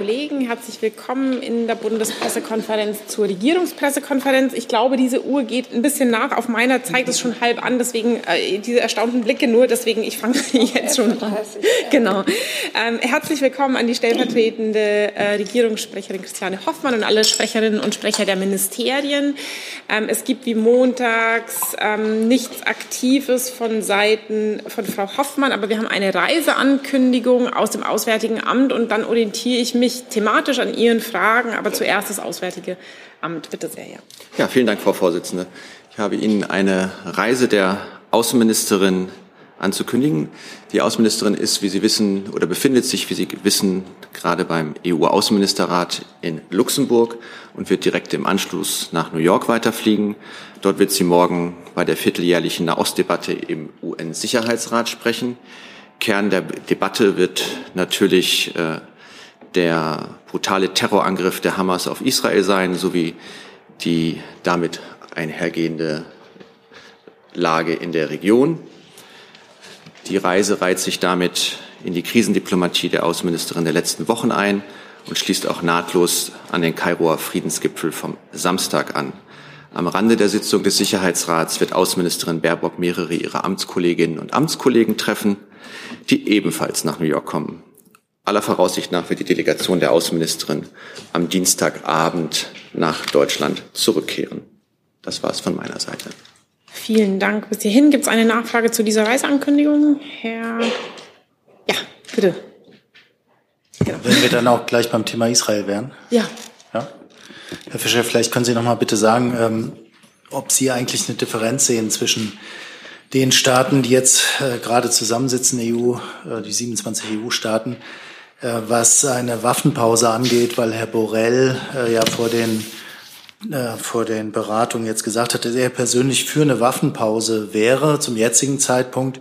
Kollegen, herzlich willkommen in der Bundespressekonferenz zur Regierungspressekonferenz. Ich glaube, diese Uhr geht ein bisschen nach. Auf meiner Zeit ist schon halb an, deswegen äh, diese erstaunten Blicke nur. Deswegen, ich fange jetzt schon an. Genau. Ähm, herzlich willkommen an die stellvertretende äh, Regierungssprecherin Christiane Hoffmann und alle Sprecherinnen und Sprecher der Ministerien. Ähm, es gibt wie montags ähm, nichts Aktives von Seiten von Frau Hoffmann, aber wir haben eine Reiseankündigung aus dem Auswärtigen Amt und dann orientiere ich mich thematisch an Ihren Fragen, aber zuerst das Auswärtige Amt. Bitte sehr, ja. Ja, vielen Dank, Frau Vorsitzende. Ich habe Ihnen eine Reise der Außenministerin anzukündigen. Die Außenministerin ist, wie Sie wissen, oder befindet sich, wie Sie wissen, gerade beim EU-Außenministerrat in Luxemburg und wird direkt im Anschluss nach New York weiterfliegen. Dort wird sie morgen bei der vierteljährlichen Nahostdebatte im UN-Sicherheitsrat sprechen. Kern der Debatte wird natürlich äh, der brutale Terrorangriff der Hamas auf Israel sein, sowie die damit einhergehende Lage in der Region. Die Reise reiht sich damit in die Krisendiplomatie der Außenministerin der letzten Wochen ein und schließt auch nahtlos an den Kairoer Friedensgipfel vom Samstag an. Am Rande der Sitzung des Sicherheitsrats wird Außenministerin Baerbock mehrere ihrer Amtskolleginnen und Amtskollegen treffen, die ebenfalls nach New York kommen. Aller Voraussicht nach wird die Delegation der Außenministerin am Dienstagabend nach Deutschland zurückkehren. Das war es von meiner Seite. Vielen Dank. Bis hierhin gibt es eine Nachfrage zu dieser Reiseankündigung. Herr, ja, bitte. Genau. Wenn wir dann auch gleich beim Thema Israel wären. Ja. ja. Herr Fischer, vielleicht können Sie noch mal bitte sagen, ähm, ob Sie eigentlich eine Differenz sehen zwischen den Staaten, die jetzt äh, gerade zusammensitzen, EU, äh, die 27 EU-Staaten, äh, was eine Waffenpause angeht, weil Herr Borrell äh, ja vor den äh, vor den Beratungen jetzt gesagt hat, dass er persönlich für eine Waffenpause wäre zum jetzigen Zeitpunkt.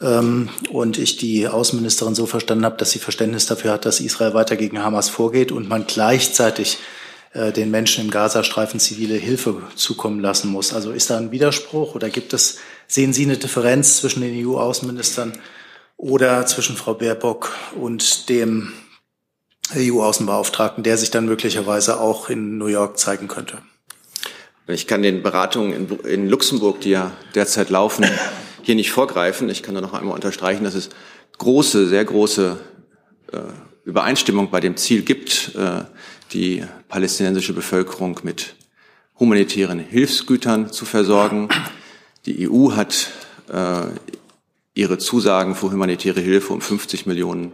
Ähm, und ich die Außenministerin so verstanden habe, dass sie Verständnis dafür hat, dass Israel weiter gegen Hamas vorgeht und man gleichzeitig äh, den Menschen im Gazastreifen zivile Hilfe zukommen lassen muss. Also ist da ein Widerspruch oder gibt es, sehen Sie eine Differenz zwischen den EU-Außenministern oder zwischen Frau Baerbock und dem EU-Außenbeauftragten, der sich dann möglicherweise auch in New York zeigen könnte. Ich kann den Beratungen in, in Luxemburg, die ja derzeit laufen, hier nicht vorgreifen. Ich kann nur noch einmal unterstreichen, dass es große, sehr große äh, Übereinstimmung bei dem Ziel gibt, äh, die palästinensische Bevölkerung mit humanitären Hilfsgütern zu versorgen. Die EU hat äh, ihre Zusagen für humanitäre Hilfe um 50 Millionen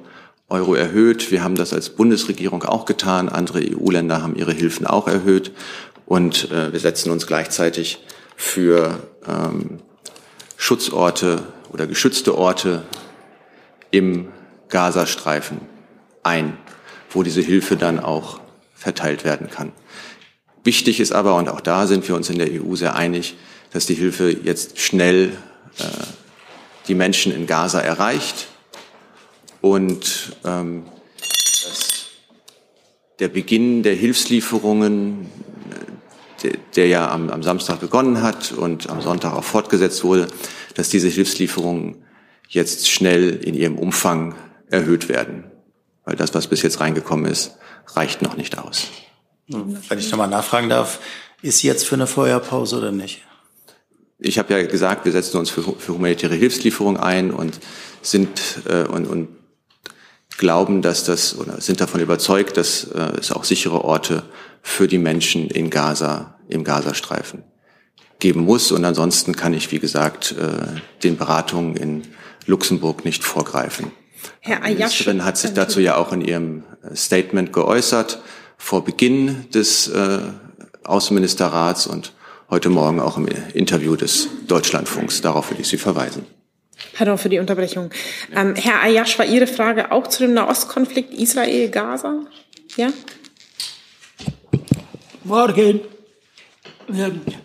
Euro erhöht. Wir haben das als Bundesregierung auch getan. Andere EU-Länder haben ihre Hilfen auch erhöht. Und äh, wir setzen uns gleichzeitig für ähm, Schutzorte oder geschützte Orte im Gazastreifen ein, wo diese Hilfe dann auch verteilt werden kann. Wichtig ist aber, und auch da sind wir uns in der EU sehr einig, dass die Hilfe jetzt schnell äh, die Menschen in Gaza erreicht und ähm, dass der Beginn der Hilfslieferungen, der, der ja am, am Samstag begonnen hat und am Sonntag auch fortgesetzt wurde, dass diese Hilfslieferungen jetzt schnell in ihrem Umfang erhöht werden. Weil das, was bis jetzt reingekommen ist, reicht noch nicht aus. Wenn ich nochmal nachfragen darf, ist jetzt für eine Feuerpause oder nicht? Ich habe ja gesagt, wir setzen uns für, für humanitäre Hilfslieferung ein und sind äh, und, und glauben, dass das oder sind davon überzeugt, dass äh, es auch sichere Orte für die Menschen in Gaza, im Gazastreifen geben muss. Und ansonsten kann ich, wie gesagt, äh, den Beratungen in Luxemburg nicht vorgreifen. Herr Ayash, Die Ministerin hat sich dazu ja auch in ihrem äh, Statement geäußert, vor Beginn des äh, Außenministerrats und heute Morgen auch im Interview des Deutschlandfunks. Darauf will ich Sie verweisen. Pardon für die Unterbrechung. Ähm, Herr Ayash, war Ihre Frage auch zu dem Nahostkonflikt Israel-Gaza? Ja? Morgen.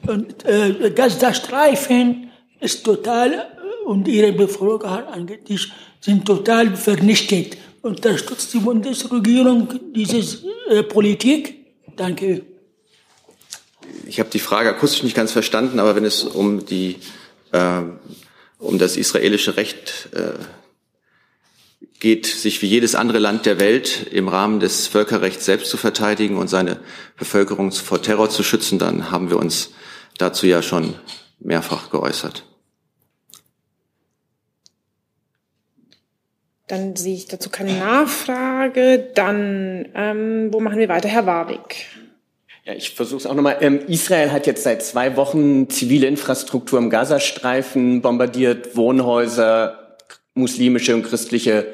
Und, äh, Gazastreifen ist total, und Ihre Befragung angeht, sind total vernichtet. Unterstützt die Bundesregierung diese äh, Politik? Danke. Ich habe die Frage akustisch nicht ganz verstanden, aber wenn es um die äh, um das israelische Recht äh, geht, sich wie jedes andere Land der Welt im Rahmen des Völkerrechts selbst zu verteidigen und seine Bevölkerung vor Terror zu schützen, dann haben wir uns dazu ja schon mehrfach geäußert. Dann sehe ich dazu keine Nachfrage. Dann, ähm, wo machen wir weiter? Herr Warwick. Ja, ich versuche es auch nochmal. Ähm, Israel hat jetzt seit zwei Wochen zivile Infrastruktur im Gazastreifen bombardiert, Wohnhäuser, muslimische und christliche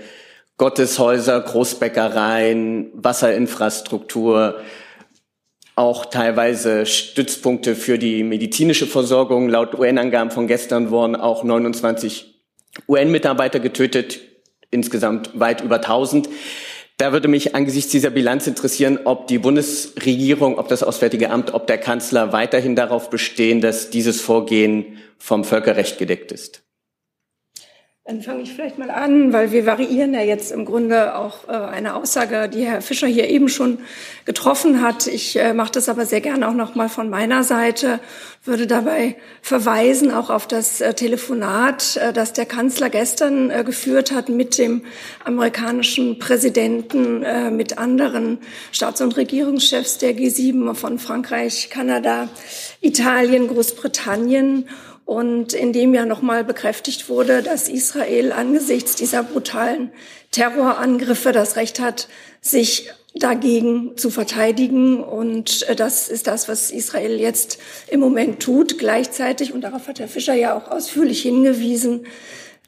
Gotteshäuser, Großbäckereien, Wasserinfrastruktur, auch teilweise Stützpunkte für die medizinische Versorgung. Laut UN-Angaben von gestern wurden auch 29 UN-Mitarbeiter getötet, insgesamt weit über 1000. Da würde mich angesichts dieser Bilanz interessieren, ob die Bundesregierung, ob das Auswärtige Amt, ob der Kanzler weiterhin darauf bestehen, dass dieses Vorgehen vom Völkerrecht gedeckt ist. Dann fange ich vielleicht mal an, weil wir variieren ja jetzt im Grunde auch äh, eine Aussage, die Herr Fischer hier eben schon getroffen hat. Ich äh, mache das aber sehr gerne auch noch mal von meiner Seite, würde dabei verweisen auch auf das äh, Telefonat, das der Kanzler gestern geführt hat mit dem amerikanischen Präsidenten, mit anderen Staats- und Regierungschefs der G7 von Frankreich, Kanada, Italien, Großbritannien und in dem ja nochmal bekräftigt wurde, dass Israel angesichts dieser brutalen Terrorangriffe das Recht hat, sich dagegen zu verteidigen. Und äh, das ist das, was Israel jetzt im Moment tut. Gleichzeitig, und darauf hat Herr Fischer ja auch ausführlich hingewiesen,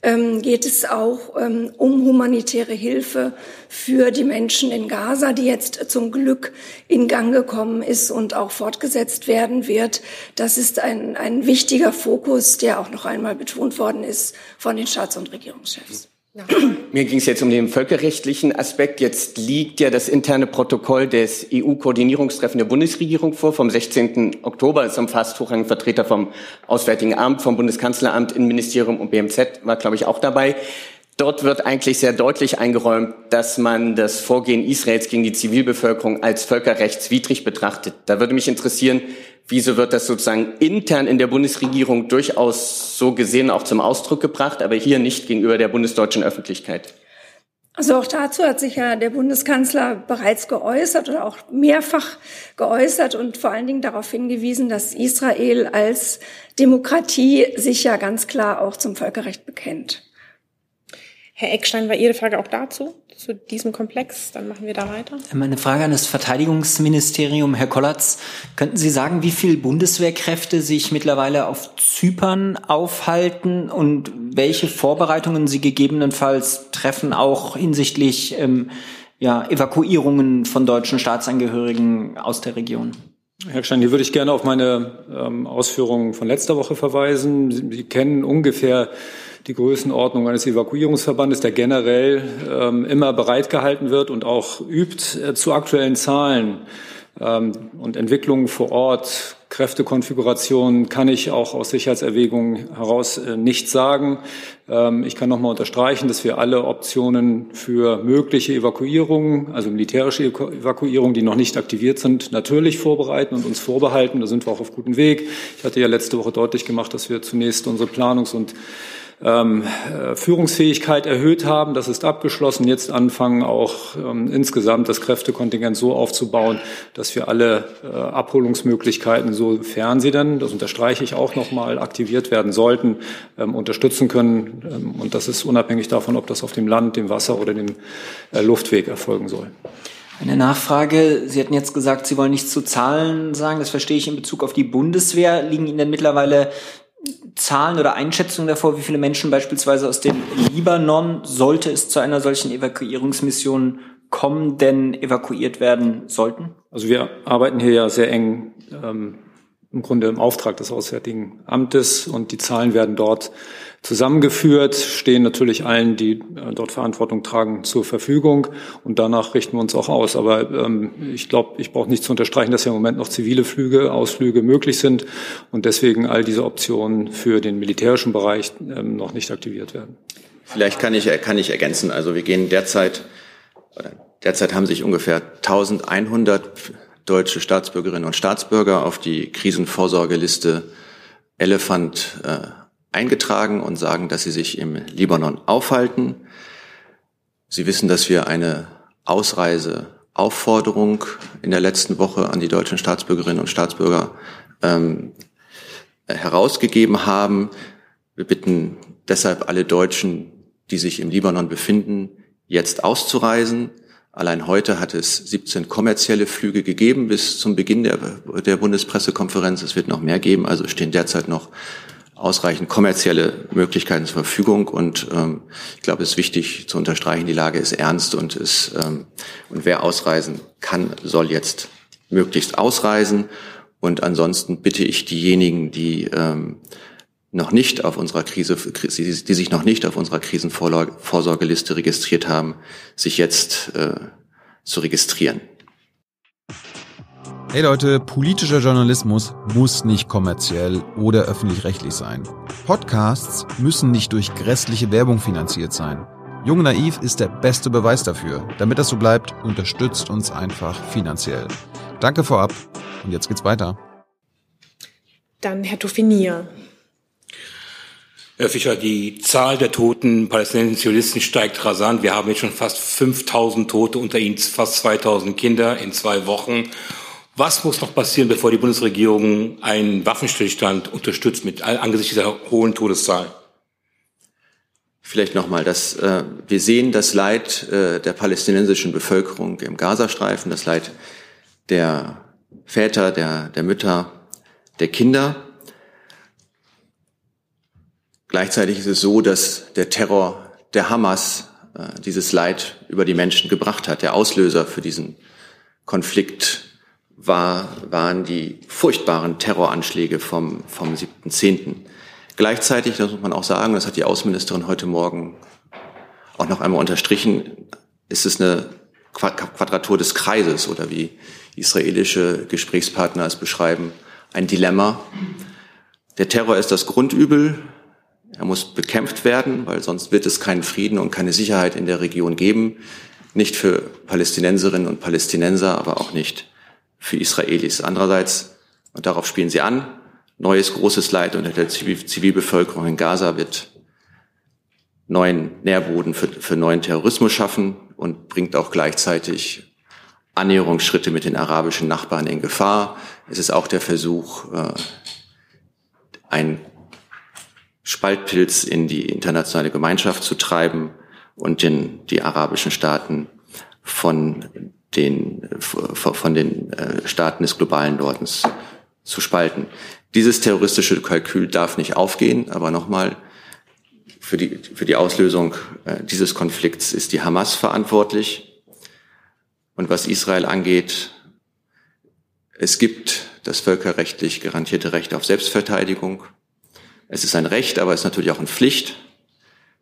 ähm, geht es auch ähm, um humanitäre Hilfe für die Menschen in Gaza, die jetzt zum Glück in Gang gekommen ist und auch fortgesetzt werden wird. Das ist ein, ein wichtiger Fokus, der auch noch einmal betont worden ist von den Staats- und Regierungschefs. Mir ging es jetzt um den völkerrechtlichen Aspekt. Jetzt liegt ja das interne Protokoll des EU-Koordinierungstreffen der Bundesregierung vor vom 16. Oktober. Es umfasst hochrangigen Vertreter vom Auswärtigen Amt, vom Bundeskanzleramt, Innenministerium und BMZ war, glaube ich, auch dabei. Dort wird eigentlich sehr deutlich eingeräumt, dass man das Vorgehen Israels gegen die Zivilbevölkerung als völkerrechtswidrig betrachtet. Da würde mich interessieren, Wieso wird das sozusagen intern in der Bundesregierung durchaus so gesehen auch zum Ausdruck gebracht, aber hier nicht gegenüber der bundesdeutschen Öffentlichkeit? Also auch dazu hat sich ja der Bundeskanzler bereits geäußert oder auch mehrfach geäußert und vor allen Dingen darauf hingewiesen, dass Israel als Demokratie sich ja ganz klar auch zum Völkerrecht bekennt. Herr Eckstein, war Ihre Frage auch dazu, zu diesem Komplex? Dann machen wir da weiter. Meine Frage an das Verteidigungsministerium, Herr Kollatz. Könnten Sie sagen, wie viele Bundeswehrkräfte sich mittlerweile auf Zypern aufhalten und welche Vorbereitungen Sie gegebenenfalls treffen, auch hinsichtlich ähm, ja, Evakuierungen von deutschen Staatsangehörigen aus der Region? Herr Stein, hier würde ich gerne auf meine ähm, Ausführungen von letzter Woche verweisen. Sie, Sie kennen ungefähr die Größenordnung eines Evakuierungsverbandes, der generell ähm, immer bereitgehalten wird und auch übt äh, zu aktuellen Zahlen ähm, und Entwicklungen vor Ort, Kräftekonfigurationen kann ich auch aus Sicherheitserwägungen heraus äh, nicht sagen. Ähm, ich kann noch mal unterstreichen, dass wir alle Optionen für mögliche Evakuierungen, also militärische Evakuierungen, die noch nicht aktiviert sind, natürlich vorbereiten und uns vorbehalten. Da sind wir auch auf gutem Weg. Ich hatte ja letzte Woche deutlich gemacht, dass wir zunächst unsere Planungs- und ähm, äh, Führungsfähigkeit erhöht haben. Das ist abgeschlossen. Jetzt anfangen auch ähm, insgesamt das Kräftekontingent so aufzubauen, dass wir alle äh, Abholungsmöglichkeiten, sofern sie denn, das unterstreiche ich auch nochmal, aktiviert werden sollten, ähm, unterstützen können. Ähm, und das ist unabhängig davon, ob das auf dem Land, dem Wasser oder dem äh, Luftweg erfolgen soll. Eine Nachfrage. Sie hatten jetzt gesagt, Sie wollen nichts zu Zahlen sagen. Das verstehe ich in Bezug auf die Bundeswehr. Liegen Ihnen denn mittlerweile Zahlen oder Einschätzungen davor, wie viele Menschen beispielsweise aus dem Libanon, sollte es zu einer solchen Evakuierungsmission kommen, denn evakuiert werden sollten? Also wir arbeiten hier ja sehr eng ähm, im Grunde im Auftrag des Auswärtigen Amtes und die Zahlen werden dort zusammengeführt, stehen natürlich allen, die äh, dort Verantwortung tragen, zur Verfügung und danach richten wir uns auch aus. Aber ähm, ich glaube, ich brauche nicht zu unterstreichen, dass ja im Moment noch zivile Flüge, Ausflüge möglich sind und deswegen all diese Optionen für den militärischen Bereich ähm, noch nicht aktiviert werden. Vielleicht kann ich, kann ich ergänzen. Also wir gehen derzeit, derzeit haben sich ungefähr 1100 deutsche Staatsbürgerinnen und Staatsbürger auf die Krisenvorsorgeliste Elephant äh, eingetragen und sagen, dass sie sich im Libanon aufhalten. Sie wissen, dass wir eine Ausreiseaufforderung in der letzten Woche an die deutschen Staatsbürgerinnen und Staatsbürger ähm, herausgegeben haben. Wir bitten deshalb alle Deutschen, die sich im Libanon befinden, jetzt auszureisen. Allein heute hat es 17 kommerzielle Flüge gegeben bis zum Beginn der, der Bundespressekonferenz. Es wird noch mehr geben. Also stehen derzeit noch ausreichend kommerzielle Möglichkeiten zur Verfügung. Und ähm, ich glaube, es ist wichtig zu unterstreichen, die Lage ist ernst und, ist, ähm, und wer ausreisen kann, soll jetzt möglichst ausreisen. Und ansonsten bitte ich diejenigen, die ähm, noch nicht auf unserer Krise, die sich noch nicht auf unserer Krisenvorsorgeliste registriert haben, sich jetzt äh, zu registrieren. Hey Leute, politischer Journalismus muss nicht kommerziell oder öffentlich-rechtlich sein. Podcasts müssen nicht durch grässliche Werbung finanziert sein. Jung Naiv ist der beste Beweis dafür. Damit das so bleibt, unterstützt uns einfach finanziell. Danke vorab und jetzt geht's weiter. Dann Herr Toffinier. Herr Fischer, die Zahl der toten palästinensischen Zivilisten steigt rasant. Wir haben jetzt schon fast 5000 Tote, unter ihnen fast 2000 Kinder in zwei Wochen. Was muss noch passieren, bevor die Bundesregierung einen Waffenstillstand unterstützt mit angesichts dieser hohen Todeszahl? Vielleicht nochmal, dass äh, wir sehen das Leid äh, der palästinensischen Bevölkerung im Gazastreifen, das Leid der Väter, der, der Mütter, der Kinder. Gleichzeitig ist es so, dass der Terror der Hamas äh, dieses Leid über die Menschen gebracht hat. Der Auslöser für diesen Konflikt war, waren die furchtbaren Terroranschläge vom, vom 7.10. Gleichzeitig, das muss man auch sagen, das hat die Außenministerin heute Morgen auch noch einmal unterstrichen, ist es eine Quadratur des Kreises oder wie israelische Gesprächspartner es beschreiben, ein Dilemma. Der Terror ist das Grundübel, er muss bekämpft werden, weil sonst wird es keinen Frieden und keine Sicherheit in der Region geben. Nicht für Palästinenserinnen und Palästinenser, aber auch nicht für Israelis. Andererseits, und darauf spielen sie an, neues großes Leid unter der Zivilbevölkerung in Gaza wird neuen Nährboden für, für neuen Terrorismus schaffen und bringt auch gleichzeitig Annäherungsschritte mit den arabischen Nachbarn in Gefahr. Es ist auch der Versuch, äh, ein Spaltpilz in die internationale Gemeinschaft zu treiben und den, die arabischen Staaten von den, von den äh, Staaten des globalen Nordens zu spalten. Dieses terroristische Kalkül darf nicht aufgehen, aber nochmal, für die, für die Auslösung äh, dieses Konflikts ist die Hamas verantwortlich. Und was Israel angeht, es gibt das völkerrechtlich garantierte Recht auf Selbstverteidigung. Es ist ein Recht, aber es ist natürlich auch eine Pflicht,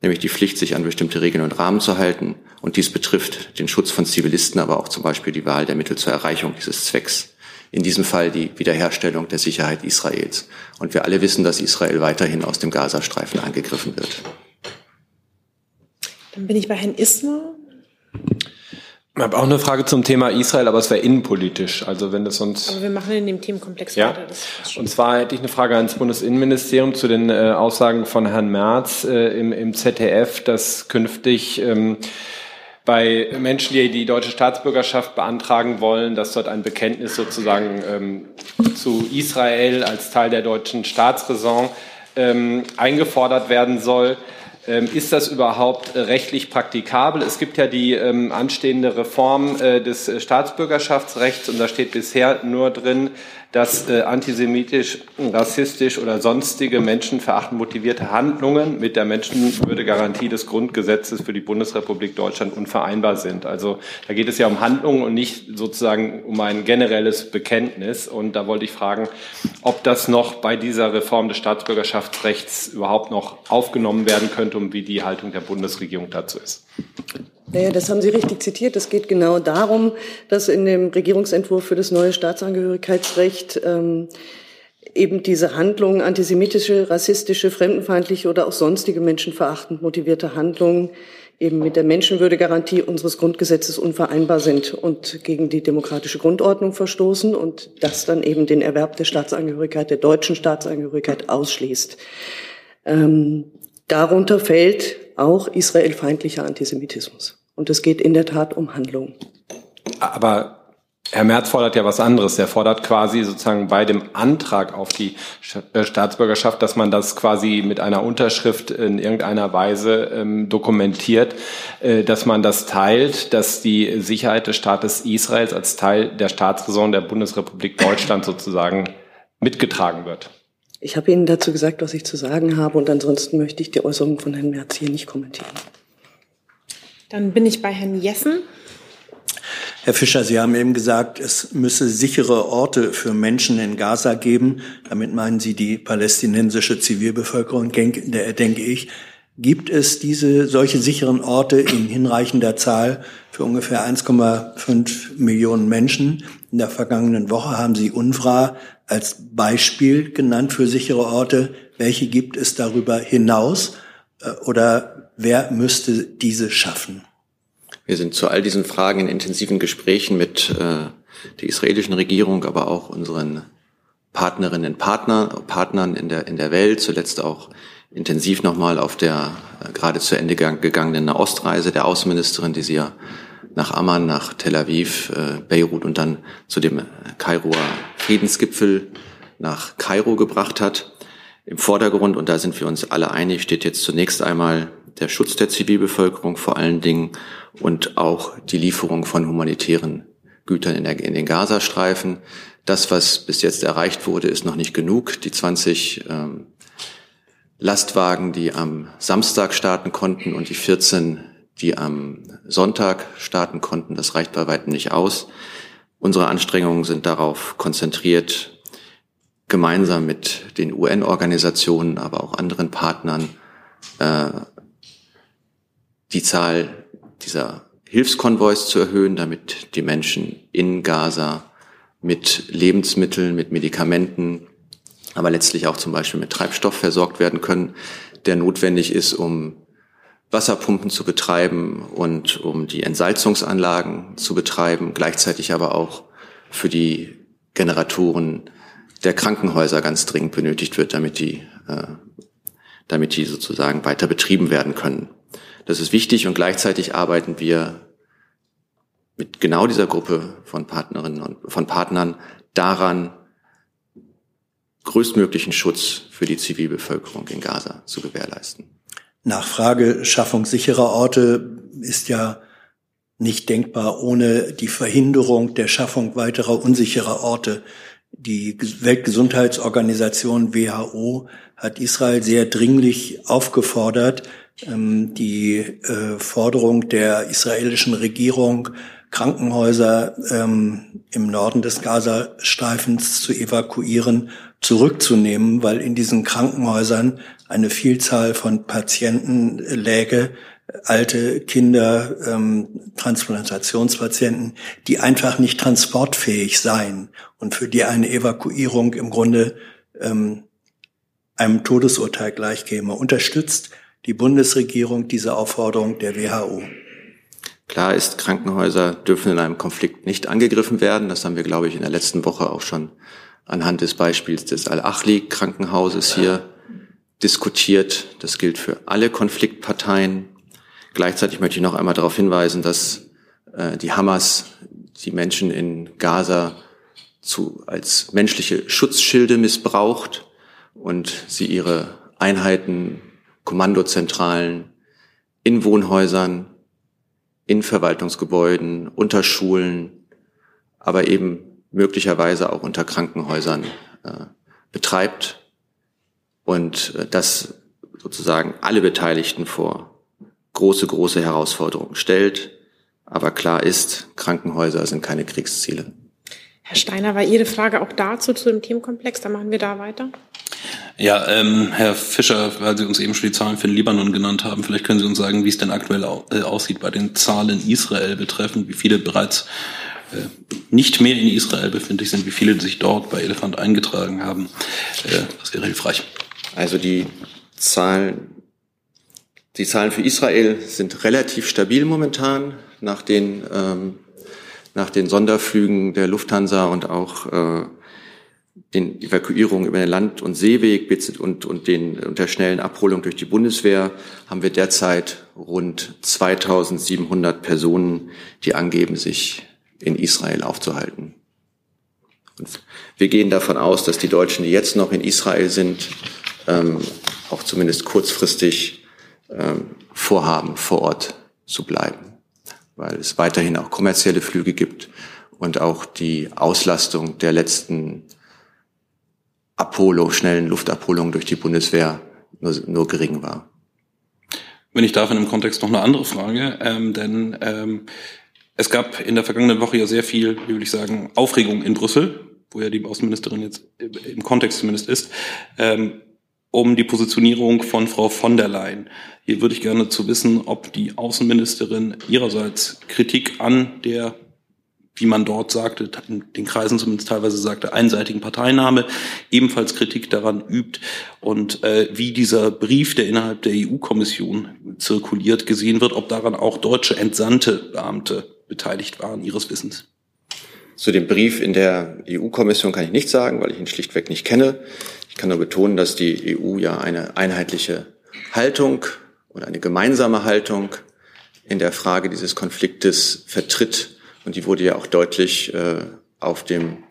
nämlich die Pflicht, sich an bestimmte Regeln und Rahmen zu halten. Und dies betrifft den Schutz von Zivilisten, aber auch zum Beispiel die Wahl der Mittel zur Erreichung dieses Zwecks. In diesem Fall die Wiederherstellung der Sicherheit Israels. Und wir alle wissen, dass Israel weiterhin aus dem Gazastreifen angegriffen wird. Dann bin ich bei Herrn Ismer. Ich habe auch eine Frage zum Thema Israel, aber es wäre innenpolitisch. Also wenn das sonst. Aber wir machen in dem Themenkomplex ja. weiter. Und zwar hätte ich eine Frage ans Bundesinnenministerium zu den äh, Aussagen von Herrn Merz äh, im, im ZDF, dass künftig ähm, bei Menschen, die die deutsche Staatsbürgerschaft beantragen wollen, dass dort ein Bekenntnis sozusagen ähm, zu Israel als Teil der deutschen Staatsräson ähm, eingefordert werden soll. Ähm, ist das überhaupt rechtlich praktikabel? Es gibt ja die ähm, anstehende Reform äh, des äh, Staatsbürgerschaftsrechts und da steht bisher nur drin, dass äh, antisemitisch, rassistisch oder sonstige menschenverachtend motivierte Handlungen mit der Menschenwürdegarantie des Grundgesetzes für die Bundesrepublik Deutschland unvereinbar sind. Also da geht es ja um Handlungen und nicht sozusagen um ein generelles Bekenntnis. Und da wollte ich fragen, ob das noch bei dieser Reform des Staatsbürgerschaftsrechts überhaupt noch aufgenommen werden könnte und wie die Haltung der Bundesregierung dazu ist. Naja, das haben Sie richtig zitiert. Es geht genau darum, dass in dem Regierungsentwurf für das neue Staatsangehörigkeitsrecht ähm, eben diese Handlungen, antisemitische, rassistische, fremdenfeindliche oder auch sonstige menschenverachtend motivierte Handlungen eben mit der Menschenwürdegarantie unseres Grundgesetzes unvereinbar sind und gegen die demokratische Grundordnung verstoßen und das dann eben den Erwerb der Staatsangehörigkeit, der deutschen Staatsangehörigkeit ausschließt. Ähm, darunter fällt auch israelfeindlicher Antisemitismus. Und es geht in der Tat um Handlung. Aber Herr Merz fordert ja was anderes. Er fordert quasi sozusagen bei dem Antrag auf die äh, Staatsbürgerschaft, dass man das quasi mit einer Unterschrift in irgendeiner Weise ähm, dokumentiert, äh, dass man das teilt, dass die Sicherheit des Staates Israels als Teil der Staatsräson der Bundesrepublik Deutschland sozusagen mitgetragen wird. Ich habe Ihnen dazu gesagt, was ich zu sagen habe, und ansonsten möchte ich die Äußerung von Herrn Merz hier nicht kommentieren. Dann bin ich bei Herrn Jessen. Herr Fischer, Sie haben eben gesagt, es müsse sichere Orte für Menschen in Gaza geben. Damit meinen Sie die palästinensische Zivilbevölkerung, denke ich. Gibt es diese solche sicheren Orte in hinreichender Zahl für ungefähr 1,5 Millionen Menschen? In der vergangenen Woche haben Sie UNRWA als Beispiel genannt für sichere Orte. Welche gibt es darüber hinaus? Äh, oder wer müsste diese schaffen? Wir sind zu all diesen Fragen in intensiven Gesprächen mit äh, der israelischen Regierung, aber auch unseren Partnerinnen und Partner, Partnern in der, in der Welt, zuletzt auch intensiv nochmal auf der äh, gerade zu Ende gegangenen Nahostreise der Außenministerin, die sie ja nach Amman, nach Tel Aviv, äh, Beirut und dann zu dem Kairoer Friedensgipfel nach Kairo gebracht hat. Im Vordergrund, und da sind wir uns alle einig, steht jetzt zunächst einmal der Schutz der Zivilbevölkerung vor allen Dingen und auch die Lieferung von humanitären Gütern in, der, in den Gazastreifen. Das, was bis jetzt erreicht wurde, ist noch nicht genug. Die 20 ähm, Lastwagen, die am Samstag starten konnten und die 14, die am Sonntag starten konnten, das reicht bei weitem nicht aus. Unsere Anstrengungen sind darauf konzentriert, gemeinsam mit den UN-Organisationen, aber auch anderen Partnern äh, die Zahl dieser Hilfskonvois zu erhöhen, damit die Menschen in Gaza mit Lebensmitteln, mit Medikamenten, aber letztlich auch zum Beispiel mit Treibstoff versorgt werden können, der notwendig ist, um Wasserpumpen zu betreiben und um die Entsalzungsanlagen zu betreiben, gleichzeitig aber auch für die Generatoren der Krankenhäuser ganz dringend benötigt wird, damit die, äh, damit die sozusagen weiter betrieben werden können. Das ist wichtig und gleichzeitig arbeiten wir mit genau dieser Gruppe von Partnerinnen und von Partnern daran, größtmöglichen Schutz für die Zivilbevölkerung in Gaza zu gewährleisten. Nachfrage Schaffung sicherer Orte ist ja nicht denkbar ohne die Verhinderung der Schaffung weiterer unsicherer Orte. Die Weltgesundheitsorganisation WHO hat Israel sehr dringlich aufgefordert, die äh, Forderung der israelischen Regierung, Krankenhäuser ähm, im Norden des Gazastreifens zu evakuieren, zurückzunehmen, weil in diesen Krankenhäusern eine Vielzahl von Patienten läge, alte Kinder, ähm, Transplantationspatienten, die einfach nicht transportfähig seien und für die eine Evakuierung im Grunde ähm, einem Todesurteil gleichkäme. Unterstützt die Bundesregierung diese Aufforderung der WHO? Klar ist, Krankenhäuser dürfen in einem Konflikt nicht angegriffen werden. Das haben wir, glaube ich, in der letzten Woche auch schon anhand des Beispiels des Al-Achli-Krankenhauses hier diskutiert. Das gilt für alle Konfliktparteien. Gleichzeitig möchte ich noch einmal darauf hinweisen, dass äh, die Hamas die Menschen in Gaza zu, als menschliche Schutzschilde missbraucht und sie ihre Einheiten Kommandozentralen, in Wohnhäusern, in Verwaltungsgebäuden, unter Schulen, aber eben möglicherweise auch unter Krankenhäusern äh, betreibt und äh, das sozusagen alle Beteiligten vor große, große Herausforderungen stellt. Aber klar ist, Krankenhäuser sind keine Kriegsziele. Herr Steiner, war Ihre Frage auch dazu, zu dem Themenkomplex? Dann machen wir da weiter. Ja, ähm, Herr Fischer, weil Sie uns eben schon die Zahlen für den Libanon genannt haben, vielleicht können Sie uns sagen, wie es denn aktuell äh, aussieht bei den Zahlen Israel betreffend, wie viele bereits äh, nicht mehr in Israel befindlich sind, wie viele sich dort bei Elefant eingetragen haben. Äh, das wäre hilfreich. Also die Zahlen, die Zahlen für Israel sind relativ stabil momentan nach den, ähm, nach den Sonderflügen der Lufthansa und auch äh, den Evakuierungen über den Land- und Seeweg und, und, den, und der schnellen Abholung durch die Bundeswehr haben wir derzeit rund 2700 Personen, die angeben, sich in Israel aufzuhalten. Und wir gehen davon aus, dass die Deutschen, die jetzt noch in Israel sind, ähm, auch zumindest kurzfristig ähm, vorhaben, vor Ort zu bleiben, weil es weiterhin auch kommerzielle Flüge gibt und auch die Auslastung der letzten Apollo, schnellen Luftabholung durch die Bundeswehr nur, nur gering war. Wenn ich darf, in dem Kontext noch eine andere Frage, ähm, denn ähm, es gab in der vergangenen Woche ja sehr viel, wie will ich sagen, Aufregung in Brüssel, wo ja die Außenministerin jetzt im Kontext zumindest ist, ähm, um die Positionierung von Frau von der Leyen. Hier würde ich gerne zu wissen, ob die Außenministerin ihrerseits Kritik an der wie man dort sagte, in den Kreisen zumindest teilweise sagte, einseitigen Parteinahme, ebenfalls Kritik daran übt und äh, wie dieser Brief, der innerhalb der EU-Kommission zirkuliert, gesehen wird, ob daran auch deutsche entsandte Beamte beteiligt waren, Ihres Wissens. Zu dem Brief in der EU-Kommission kann ich nichts sagen, weil ich ihn schlichtweg nicht kenne. Ich kann nur betonen, dass die EU ja eine einheitliche Haltung oder eine gemeinsame Haltung in der Frage dieses Konfliktes vertritt und die wurde ja auch deutlich äh, auf dem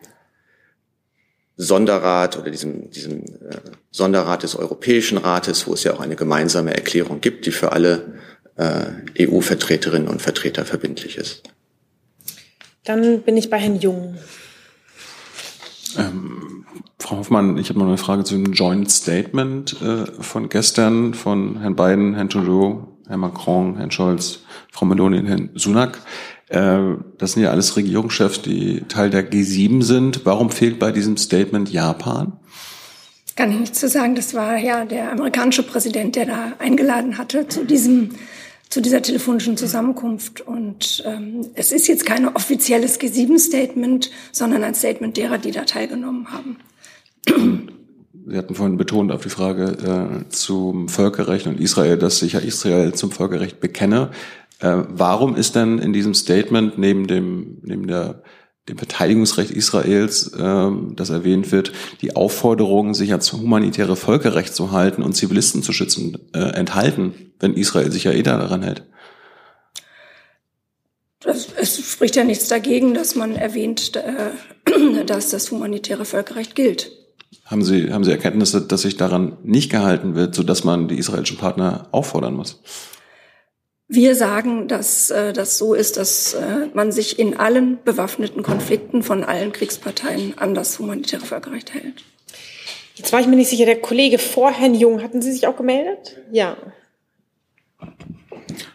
Sonderrat oder diesem, diesem äh, Sonderrat des Europäischen Rates, wo es ja auch eine gemeinsame Erklärung gibt, die für alle äh, EU-Vertreterinnen und Vertreter verbindlich ist. Dann bin ich bei Herrn Jung. Ähm, Frau Hoffmann, ich habe noch eine Frage zu dem Joint Statement äh, von gestern von Herrn Biden, Herrn Trudeau, Herrn Macron, Herrn Scholz, Frau Meloni und Herrn Sunak. Äh, das sind ja alles Regierungschefs, die Teil der G7 sind. Warum fehlt bei diesem Statement Japan? Kann ich nichts zu sagen. Das war ja der amerikanische Präsident, der da eingeladen hatte zu diesem zu dieser telefonischen Zusammenkunft. Und ähm, es ist jetzt kein offizielles G7-Statement, sondern ein Statement derer, die da teilgenommen haben. Sie hatten vorhin betont auf die Frage äh, zum Völkerrecht und Israel, dass sich ja Israel zum Völkerrecht bekenne. Äh, warum ist denn in diesem Statement neben dem, neben der, dem Verteidigungsrecht Israels, äh, das erwähnt wird, die Aufforderung, sich ans humanitäre Völkerrecht zu halten und Zivilisten zu schützen, äh, enthalten, wenn Israel sich ja eh daran hält? Das, es spricht ja nichts dagegen, dass man erwähnt, äh, dass das humanitäre Völkerrecht gilt. Haben Sie, haben Sie Erkenntnisse, dass sich daran nicht gehalten wird, sodass man die israelischen Partner auffordern muss? Wir sagen, dass äh, das so ist, dass äh, man sich in allen bewaffneten Konflikten von allen Kriegsparteien an das humanitäre Völkerrecht hält. Jetzt war ich mir nicht sicher, der Kollege vor Herrn Jung, hatten Sie sich auch gemeldet? Ja.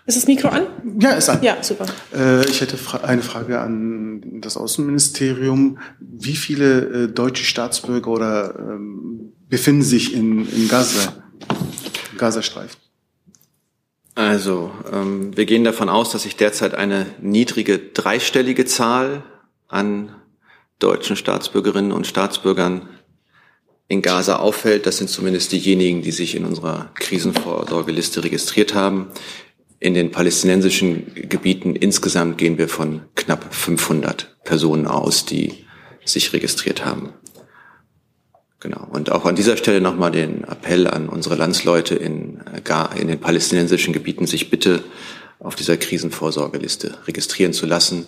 Ist das Mikro an? Ja, ist an. Ja, super. Äh, ich hätte fra eine Frage an das Außenministerium. Wie viele äh, deutsche Staatsbürger oder ähm, befinden sich in, in Gaza, Gazastreifen? Also, ähm, wir gehen davon aus, dass sich derzeit eine niedrige dreistellige Zahl an deutschen Staatsbürgerinnen und Staatsbürgern in Gaza auffällt. Das sind zumindest diejenigen, die sich in unserer Krisenvorsorgeliste registriert haben. In den palästinensischen Gebieten insgesamt gehen wir von knapp 500 Personen aus, die sich registriert haben. Genau. Und auch an dieser Stelle nochmal den Appell an unsere Landsleute in, äh, in den palästinensischen Gebieten, sich bitte auf dieser Krisenvorsorgeliste registrieren zu lassen,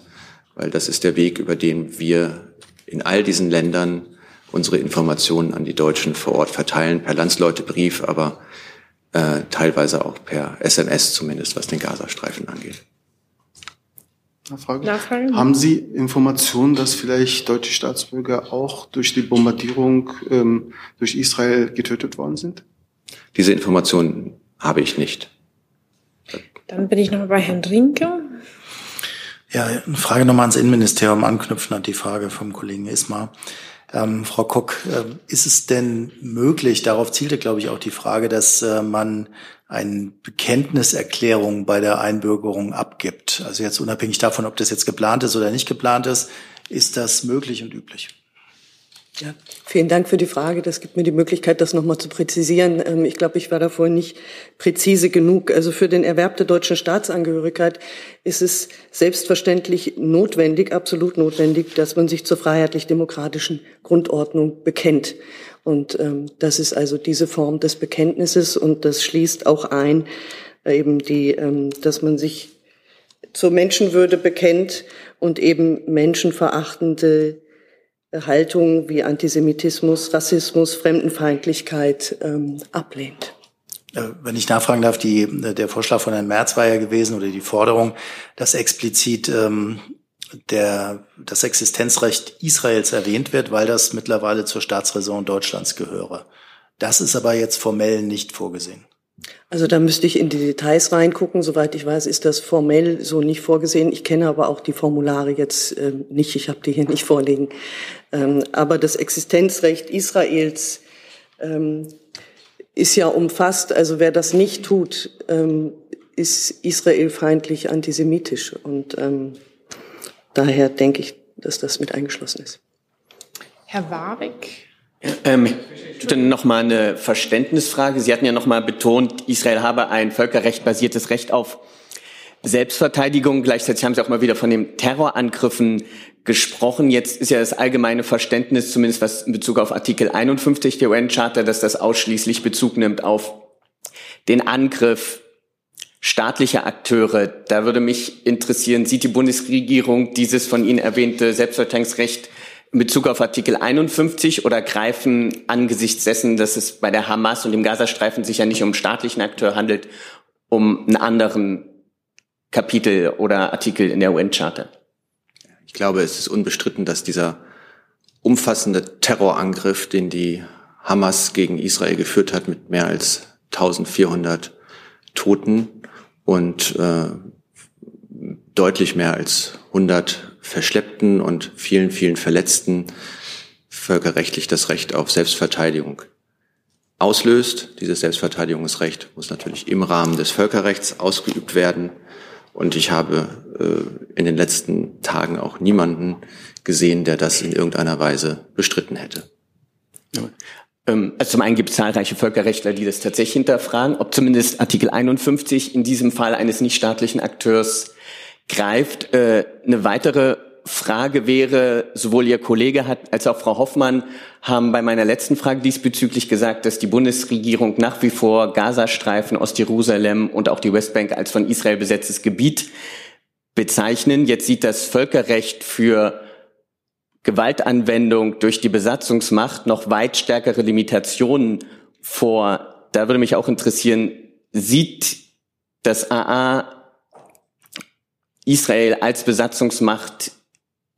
weil das ist der Weg, über den wir in all diesen Ländern unsere Informationen an die Deutschen vor Ort verteilen, per Landsleutebrief, aber äh, teilweise auch per SMS zumindest, was den Gazastreifen angeht. Nachfrage. Nachfrage. Haben Sie Informationen, dass vielleicht deutsche Staatsbürger auch durch die Bombardierung ähm, durch Israel getötet worden sind? Diese Informationen habe ich nicht. Dann bin ich noch bei Herrn Rinke. Ja, eine Frage nochmal ans Innenministerium anknüpfen an die Frage vom Kollegen Ismar. Ähm, Frau Kock, äh, ist es denn möglich, darauf zielte, glaube ich, auch die Frage, dass äh, man eine Bekenntniserklärung bei der Einbürgerung abgibt? Also jetzt unabhängig davon, ob das jetzt geplant ist oder nicht geplant ist, ist das möglich und üblich? Ja, vielen Dank für die Frage. Das gibt mir die Möglichkeit, das nochmal zu präzisieren. Ähm, ich glaube, ich war da vorhin nicht präzise genug. Also für den Erwerb der deutschen Staatsangehörigkeit ist es selbstverständlich notwendig, absolut notwendig, dass man sich zur freiheitlich-demokratischen Grundordnung bekennt. Und ähm, das ist also diese Form des Bekenntnisses und das schließt auch ein, äh, eben die, ähm, dass man sich zur Menschenwürde bekennt und eben menschenverachtende Haltungen wie Antisemitismus, Rassismus, Fremdenfeindlichkeit ähm, ablehnt. Äh, wenn ich nachfragen darf, die, der Vorschlag von Herrn Merz war ja gewesen oder die Forderung, dass explizit ähm, der, das Existenzrecht Israels erwähnt wird, weil das mittlerweile zur Staatsräson Deutschlands gehöre. Das ist aber jetzt formell nicht vorgesehen. Also da müsste ich in die Details reingucken. Soweit ich weiß, ist das formell so nicht vorgesehen. Ich kenne aber auch die Formulare jetzt äh, nicht. Ich habe die hier nicht vorliegen. Ähm, aber das Existenzrecht Israels ähm, ist ja umfasst. Also wer das nicht tut, ähm, ist israelfeindlich antisemitisch. Und ähm, daher denke ich, dass das mit eingeschlossen ist. Herr Warwick. Ähm, dann noch mal eine Verständnisfrage. Sie hatten ja noch mal betont, Israel habe ein völkerrechtbasiertes Recht auf Selbstverteidigung. Gleichzeitig haben Sie auch mal wieder von den Terrorangriffen gesprochen. Jetzt ist ja das allgemeine Verständnis, zumindest was in Bezug auf Artikel 51 der UN-Charta, dass das ausschließlich Bezug nimmt auf den Angriff staatlicher Akteure. Da würde mich interessieren, sieht die Bundesregierung dieses von Ihnen erwähnte Selbstverteidigungsrecht in Bezug auf Artikel 51 oder greifen angesichts dessen, dass es bei der Hamas und dem Gazastreifen sich ja nicht um staatlichen Akteur handelt, um einen anderen Kapitel oder Artikel in der UN-Charta? Ich glaube, es ist unbestritten, dass dieser umfassende Terrorangriff, den die Hamas gegen Israel geführt hat, mit mehr als 1400 Toten und äh, deutlich mehr als 100 Verschleppten und vielen, vielen Verletzten völkerrechtlich das Recht auf Selbstverteidigung auslöst. Dieses Selbstverteidigungsrecht muss natürlich im Rahmen des Völkerrechts ausgeübt werden. Und ich habe äh, in den letzten Tagen auch niemanden gesehen, der das in irgendeiner Weise bestritten hätte. Ähm, also zum einen gibt es zahlreiche Völkerrechtler, die das tatsächlich hinterfragen, ob zumindest Artikel 51 in diesem Fall eines nichtstaatlichen Akteurs greift. Äh, eine weitere Frage wäre, sowohl Ihr Kollege hat, als auch Frau Hoffmann haben bei meiner letzten Frage diesbezüglich gesagt, dass die Bundesregierung nach wie vor Gazastreifen, Ostjerusalem und auch die Westbank als von Israel besetztes Gebiet bezeichnen. Jetzt sieht das Völkerrecht für Gewaltanwendung durch die Besatzungsmacht noch weit stärkere Limitationen vor. Da würde mich auch interessieren, sieht das AA Israel als Besatzungsmacht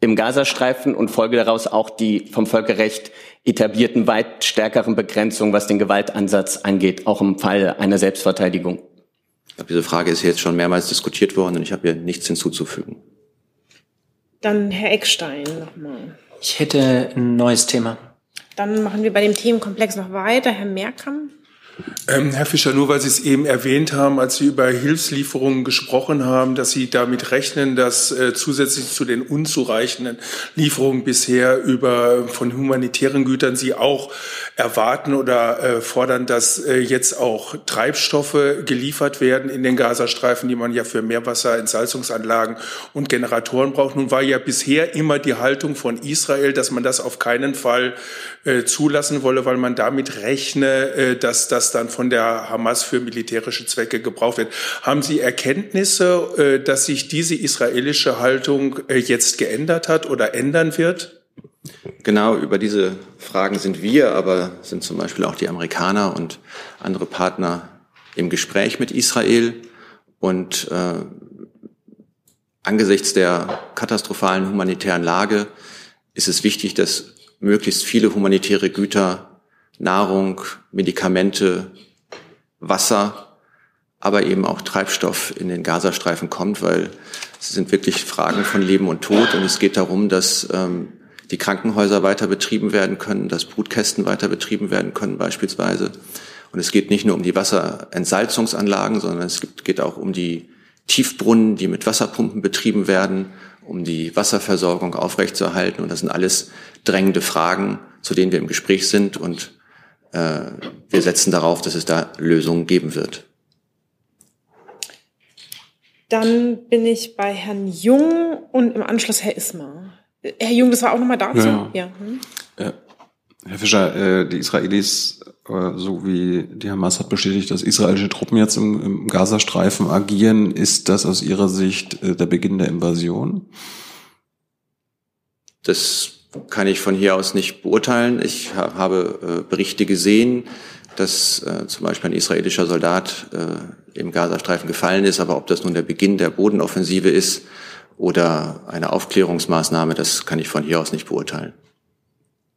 im Gazastreifen und folge daraus auch die vom Völkerrecht etablierten weit stärkeren Begrenzungen, was den Gewaltansatz angeht, auch im Fall einer Selbstverteidigung. Ich glaube, diese Frage ist jetzt schon mehrmals diskutiert worden und ich habe hier nichts hinzuzufügen. Dann Herr Eckstein nochmal. Ich hätte ein neues Thema. Dann machen wir bei dem Themenkomplex noch weiter. Herr Merkamp. Ähm, Herr Fischer, nur weil Sie es eben erwähnt haben, als Sie über Hilfslieferungen gesprochen haben, dass Sie damit rechnen, dass äh, zusätzlich zu den unzureichenden Lieferungen bisher über von humanitären Gütern Sie auch erwarten oder äh, fordern, dass äh, jetzt auch Treibstoffe geliefert werden in den Gazastreifen, die man ja für Meerwasserentsalzungsanlagen und Generatoren braucht. Nun war ja bisher immer die Haltung von Israel, dass man das auf keinen Fall äh, zulassen wolle, weil man damit rechne, äh, dass das dann von der Hamas für militärische Zwecke gebraucht wird. Haben Sie Erkenntnisse, äh, dass sich diese israelische Haltung äh, jetzt geändert hat oder ändern wird? Genau, über diese Fragen sind wir, aber sind zum Beispiel auch die Amerikaner und andere Partner im Gespräch mit Israel. Und äh, angesichts der katastrophalen humanitären Lage ist es wichtig, dass möglichst viele humanitäre Güter, Nahrung, Medikamente, Wasser, aber eben auch Treibstoff in den Gazastreifen kommt, weil es sind wirklich Fragen von Leben und Tod und es geht darum, dass ähm, die Krankenhäuser weiter betrieben werden können, dass Brutkästen weiter betrieben werden können beispielsweise. Und es geht nicht nur um die Wasserentsalzungsanlagen, sondern es geht auch um die Tiefbrunnen, die mit Wasserpumpen betrieben werden, um die Wasserversorgung aufrechtzuerhalten. Und das sind alles drängende Fragen, zu denen wir im Gespräch sind und wir setzen darauf, dass es da Lösungen geben wird. Dann bin ich bei Herrn Jung und im Anschluss Herr Ismar. Herr Jung, das war auch nochmal dazu? Ja. ja. Hm. Äh, Herr Fischer, äh, die Israelis äh, sowie die Hamas hat bestätigt, dass israelische Truppen jetzt im, im Gazastreifen agieren. Ist das aus Ihrer Sicht äh, der Beginn der Invasion? Das kann ich von hier aus nicht beurteilen. Ich ha habe äh, Berichte gesehen, dass äh, zum Beispiel ein israelischer Soldat äh, im Gazastreifen gefallen ist, aber ob das nun der Beginn der Bodenoffensive ist oder eine Aufklärungsmaßnahme, das kann ich von hier aus nicht beurteilen.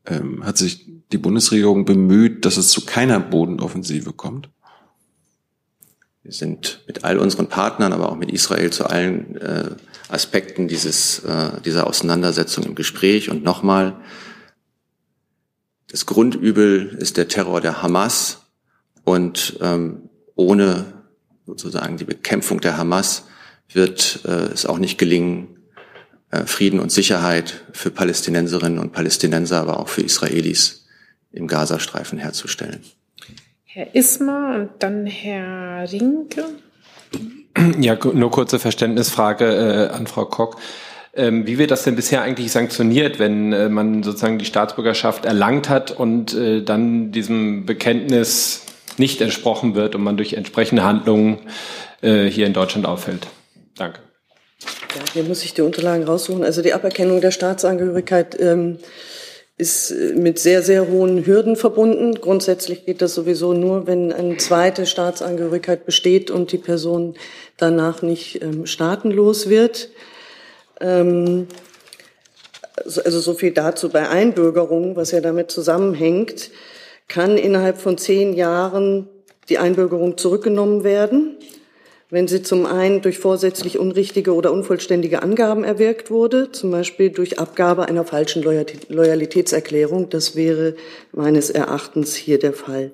Ähm, hat sich die Bundesregierung bemüht, dass es zu keiner Bodenoffensive kommt? Wir sind mit all unseren Partnern, aber auch mit Israel zu allen äh, Aspekten dieses, äh, dieser Auseinandersetzung im Gespräch. Und nochmal, das Grundübel ist der Terror der Hamas. Und ähm, ohne sozusagen die Bekämpfung der Hamas wird äh, es auch nicht gelingen, äh, Frieden und Sicherheit für Palästinenserinnen und Palästinenser, aber auch für Israelis im Gazastreifen herzustellen. Herr Ismar und dann Herr Rinke. Ja, nur kurze Verständnisfrage äh, an Frau Kock. Ähm, wie wird das denn bisher eigentlich sanktioniert, wenn äh, man sozusagen die Staatsbürgerschaft erlangt hat und äh, dann diesem Bekenntnis nicht entsprochen wird und man durch entsprechende Handlungen äh, hier in Deutschland auffällt? Danke. Ja, hier muss ich die Unterlagen raussuchen. Also die Aberkennung der Staatsangehörigkeit ähm, ist äh, mit sehr, sehr hohen Hürden verbunden. Grundsätzlich geht das sowieso nur, wenn eine zweite Staatsangehörigkeit besteht und die Person danach nicht ähm, staatenlos wird. Ähm, also so viel dazu bei Einbürgerung, was ja damit zusammenhängt, kann innerhalb von zehn Jahren die Einbürgerung zurückgenommen werden wenn sie zum einen durch vorsätzlich unrichtige oder unvollständige Angaben erwirkt wurde, zum Beispiel durch Abgabe einer falschen Loyalitätserklärung. Das wäre meines Erachtens hier der Fall.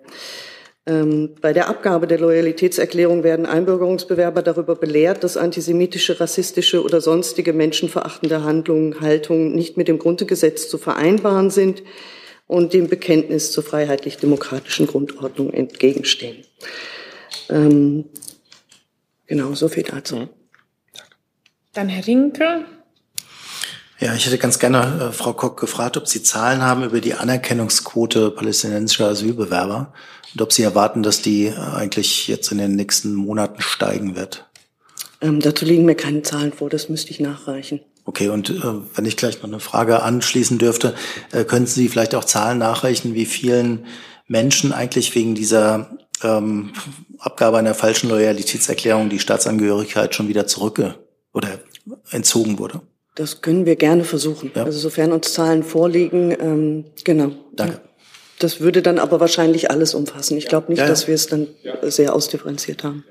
Ähm, bei der Abgabe der Loyalitätserklärung werden Einbürgerungsbewerber darüber belehrt, dass antisemitische, rassistische oder sonstige menschenverachtende Handlungen, Haltungen nicht mit dem Grundgesetz zu vereinbaren sind und dem Bekenntnis zur freiheitlich-demokratischen Grundordnung entgegenstehen. Genau, so viel dazu. Mhm. Dann Herr Rinke. Ja, ich hätte ganz gerne äh, Frau Kock gefragt, ob Sie Zahlen haben über die Anerkennungsquote palästinensischer Asylbewerber und ob Sie erwarten, dass die äh, eigentlich jetzt in den nächsten Monaten steigen wird. Ähm, dazu liegen mir keine Zahlen vor, das müsste ich nachreichen. Okay, und äh, wenn ich gleich noch eine Frage anschließen dürfte, äh, könnten Sie vielleicht auch Zahlen nachreichen, wie vielen Menschen eigentlich wegen dieser ähm, Abgabe einer falschen Loyalitätserklärung die Staatsangehörigkeit schon wieder zurückge oder entzogen wurde. Das können wir gerne versuchen. Ja. Also sofern uns Zahlen vorliegen, ähm, genau. Danke. Das würde dann aber wahrscheinlich alles umfassen. Ich glaube nicht, ja, dass wir es dann sehr ausdifferenziert haben.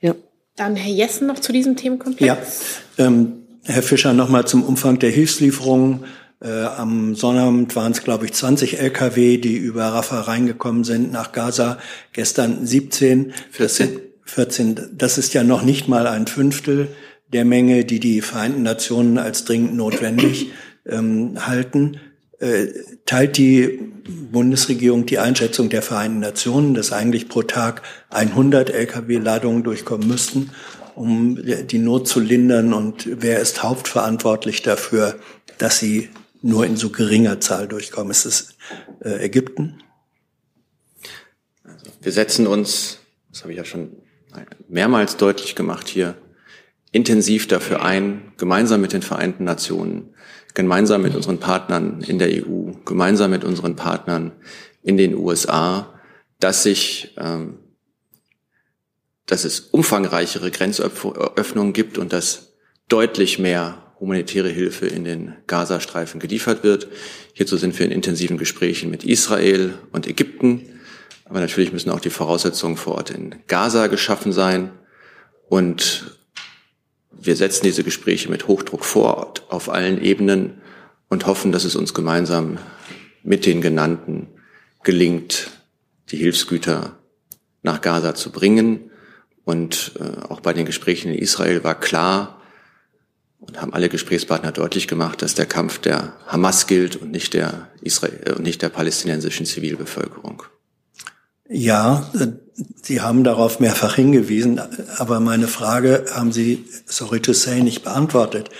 Ja. Dann Herr Jessen noch zu diesem Themenkomplex. Ja, ähm, Herr Fischer, nochmal zum Umfang der Hilfslieferungen. Äh, am Sonnabend waren es, glaube ich, 20 Lkw, die über Rafah reingekommen sind nach Gaza. Gestern 17. 14. 14. Das ist ja noch nicht mal ein Fünftel der Menge, die die Vereinten Nationen als dringend notwendig ähm, halten. Äh, teilt die Bundesregierung die Einschätzung der Vereinten Nationen, dass eigentlich pro Tag 100 Lkw-Ladungen durchkommen müssten, um die Not zu lindern? Und wer ist hauptverantwortlich dafür, dass sie nur in so geringer Zahl durchkommen. Ist es äh, Ägypten? Also wir setzen uns, das habe ich ja schon mehrmals deutlich gemacht hier, intensiv dafür ein, gemeinsam mit den Vereinten Nationen, gemeinsam mit unseren Partnern in der EU, gemeinsam mit unseren Partnern in den USA, dass sich ähm, dass es umfangreichere Grenzöffnungen gibt und dass deutlich mehr humanitäre Hilfe in den Gazastreifen geliefert wird. Hierzu sind wir in intensiven Gesprächen mit Israel und Ägypten. Aber natürlich müssen auch die Voraussetzungen vor Ort in Gaza geschaffen sein. Und wir setzen diese Gespräche mit Hochdruck fort auf allen Ebenen und hoffen, dass es uns gemeinsam mit den genannten gelingt, die Hilfsgüter nach Gaza zu bringen. Und äh, auch bei den Gesprächen in Israel war klar, und haben alle Gesprächspartner deutlich gemacht, dass der Kampf der Hamas gilt und nicht der Israel äh, und nicht der palästinensischen Zivilbevölkerung. Ja, äh, Sie haben darauf mehrfach hingewiesen, aber meine Frage haben Sie, sorry to say, nicht beantwortet.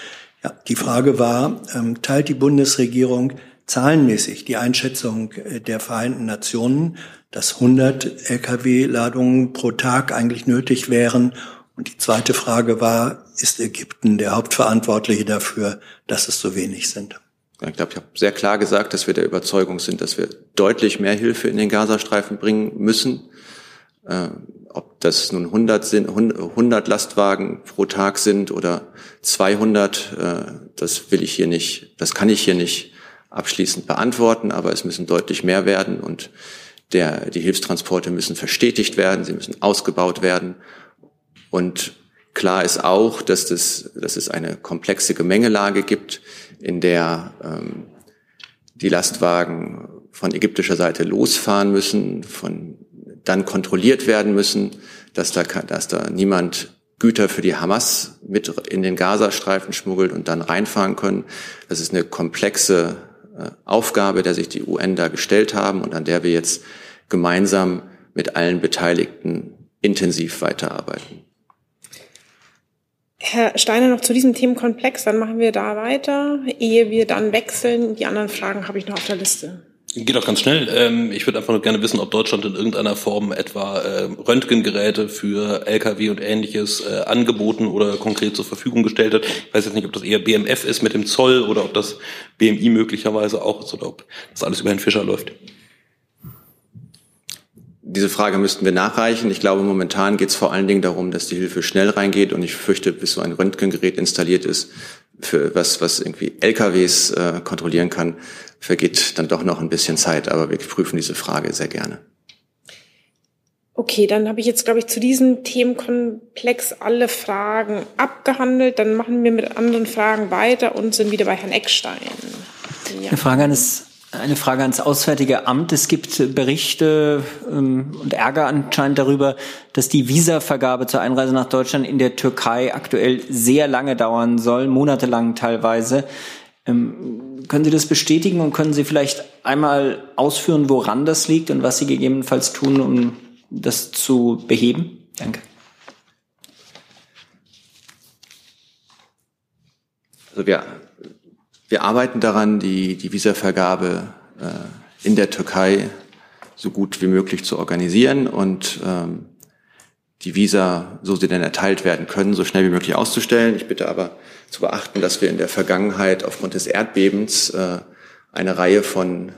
Ja, die Frage war, ähm, teilt die Bundesregierung zahlenmäßig die Einschätzung äh, der Vereinten Nationen, dass 100 Lkw-Ladungen pro Tag eigentlich nötig wären, und die zweite Frage war, ist Ägypten der Hauptverantwortliche dafür, dass es so wenig sind? Ich glaube, ich habe sehr klar gesagt, dass wir der Überzeugung sind, dass wir deutlich mehr Hilfe in den Gazastreifen bringen müssen. Äh, ob das nun 100, sind, 100 Lastwagen pro Tag sind oder 200, äh, das will ich hier nicht, das kann ich hier nicht abschließend beantworten, aber es müssen deutlich mehr werden und der, die Hilfstransporte müssen verstetigt werden, sie müssen ausgebaut werden und klar ist auch, dass, das, dass es eine komplexe Gemengelage gibt, in der ähm, die Lastwagen von ägyptischer Seite losfahren müssen, von, dann kontrolliert werden müssen, dass da, dass da niemand Güter für die Hamas mit in den Gazastreifen schmuggelt und dann reinfahren können. Das ist eine komplexe äh, Aufgabe, der sich die UN da gestellt haben und an der wir jetzt gemeinsam mit allen Beteiligten intensiv weiterarbeiten. Herr Steiner, noch zu diesem Themenkomplex, dann machen wir da weiter, ehe wir dann wechseln. Die anderen Fragen habe ich noch auf der Liste. Geht auch ganz schnell. Ähm, ich würde einfach nur gerne wissen, ob Deutschland in irgendeiner Form etwa ähm, Röntgengeräte für Lkw und ähnliches äh, angeboten oder konkret zur Verfügung gestellt hat. Ich weiß jetzt nicht, ob das eher BMF ist mit dem Zoll oder ob das BMI möglicherweise auch ist oder ob das alles über Herrn Fischer läuft. Diese Frage müssten wir nachreichen. Ich glaube, momentan geht es vor allen Dingen darum, dass die Hilfe schnell reingeht. Und ich fürchte, bis so ein Röntgengerät installiert ist, für was, was irgendwie LKWs äh, kontrollieren kann, vergeht dann doch noch ein bisschen Zeit. Aber wir prüfen diese Frage sehr gerne. Okay, dann habe ich jetzt, glaube ich, zu diesem Themenkomplex alle Fragen abgehandelt. Dann machen wir mit anderen Fragen weiter und sind wieder bei Herrn Eckstein. Ja. Eine Frage an das eine Frage ans Auswärtige Amt. Es gibt Berichte ähm, und Ärger anscheinend darüber, dass die Visavergabe zur Einreise nach Deutschland in der Türkei aktuell sehr lange dauern soll, monatelang teilweise. Ähm, können Sie das bestätigen und können Sie vielleicht einmal ausführen, woran das liegt und was Sie gegebenenfalls tun, um das zu beheben? Danke. Also wir wir arbeiten daran, die, die Visavergabe äh, in der Türkei so gut wie möglich zu organisieren und ähm, die Visa, so sie denn erteilt werden können, so schnell wie möglich auszustellen. Ich bitte aber zu beachten, dass wir in der Vergangenheit aufgrund des Erdbebens äh, eine Reihe von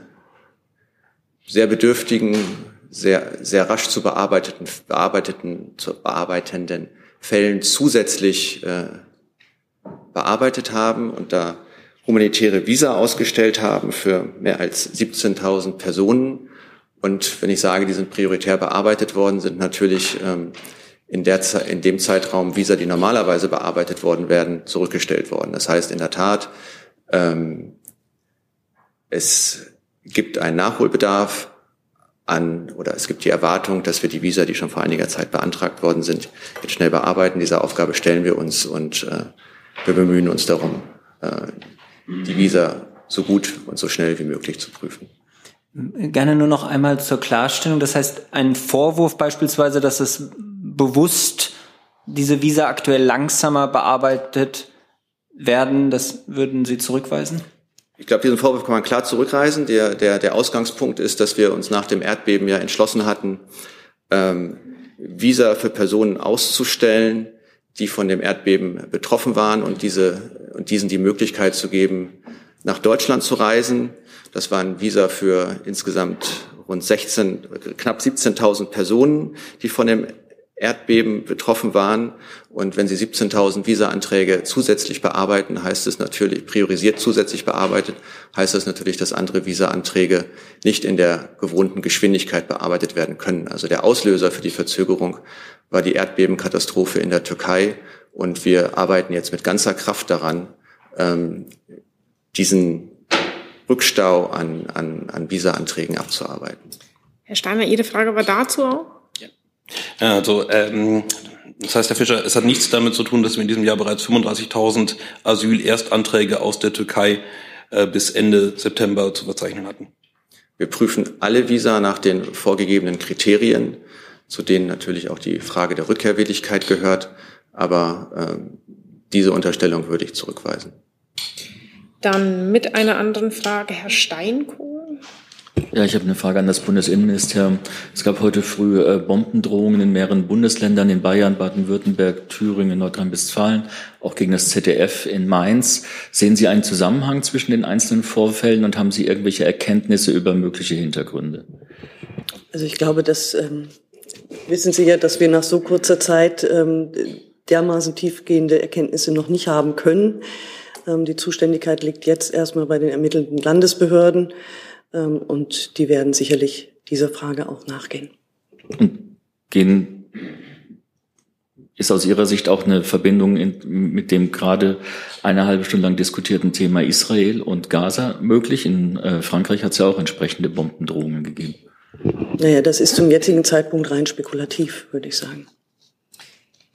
sehr bedürftigen, sehr, sehr rasch zu bearbeiteten, bearbeiteten, zu bearbeitenden Fällen zusätzlich äh, bearbeitet haben und da humanitäre Visa ausgestellt haben für mehr als 17.000 Personen. Und wenn ich sage, die sind prioritär bearbeitet worden, sind natürlich ähm, in, der, in dem Zeitraum Visa, die normalerweise bearbeitet worden werden, zurückgestellt worden. Das heißt in der Tat, ähm, es gibt einen Nachholbedarf an, oder es gibt die Erwartung, dass wir die Visa, die schon vor einiger Zeit beantragt worden sind, jetzt schnell bearbeiten. Diese Aufgabe stellen wir uns und äh, wir bemühen uns darum, äh, die Visa so gut und so schnell wie möglich zu prüfen. Gerne nur noch einmal zur Klarstellung. Das heißt, ein Vorwurf beispielsweise, dass es bewusst diese Visa aktuell langsamer bearbeitet werden, das würden Sie zurückweisen? Ich glaube, diesen Vorwurf kann man klar zurückreisen. Der, der, der Ausgangspunkt ist, dass wir uns nach dem Erdbeben ja entschlossen hatten, ähm, Visa für Personen auszustellen, die von dem Erdbeben betroffen waren und diese und diesen die Möglichkeit zu geben, nach Deutschland zu reisen. Das waren Visa für insgesamt rund 16, knapp 17.000 Personen, die von dem Erdbeben betroffen waren. Und wenn Sie 17.000 Visa-Anträge zusätzlich bearbeiten, heißt es natürlich, priorisiert zusätzlich bearbeitet, heißt das natürlich, dass andere Visa-Anträge nicht in der gewohnten Geschwindigkeit bearbeitet werden können. Also der Auslöser für die Verzögerung war die Erdbebenkatastrophe in der Türkei. Und wir arbeiten jetzt mit ganzer Kraft daran, ähm, diesen Rückstau an, an, an Visa-Anträgen abzuarbeiten. Herr Steiner, Ihre Frage war dazu auch? Ja, also ähm, das heißt, Herr Fischer, es hat nichts damit zu tun, dass wir in diesem Jahr bereits 35.000 Asylerstanträge aus der Türkei äh, bis Ende September zu verzeichnen hatten. Wir prüfen alle Visa nach den vorgegebenen Kriterien, zu denen natürlich auch die Frage der Rückkehrwilligkeit gehört. Aber äh, diese Unterstellung würde ich zurückweisen. Dann mit einer anderen Frage Herr Steinkohl. Ja, ich habe eine Frage an das Bundesinnenministerium. Es gab heute früh äh, Bombendrohungen in mehreren Bundesländern, in Bayern, Baden-Württemberg, Thüringen, Nordrhein-Westfalen, auch gegen das ZDF in Mainz. Sehen Sie einen Zusammenhang zwischen den einzelnen Vorfällen und haben Sie irgendwelche Erkenntnisse über mögliche Hintergründe? Also ich glaube, das ähm, wissen Sie ja, dass wir nach so kurzer Zeit ähm, dermaßen tiefgehende Erkenntnisse noch nicht haben können. Ähm, die Zuständigkeit liegt jetzt erstmal bei den ermittelnden Landesbehörden. Ähm, und die werden sicherlich dieser Frage auch nachgehen. Gehen, ist aus Ihrer Sicht auch eine Verbindung in, mit dem gerade eine halbe Stunde lang diskutierten Thema Israel und Gaza möglich? In äh, Frankreich hat es ja auch entsprechende Bombendrohungen gegeben. Naja, das ist zum jetzigen Zeitpunkt rein spekulativ, würde ich sagen.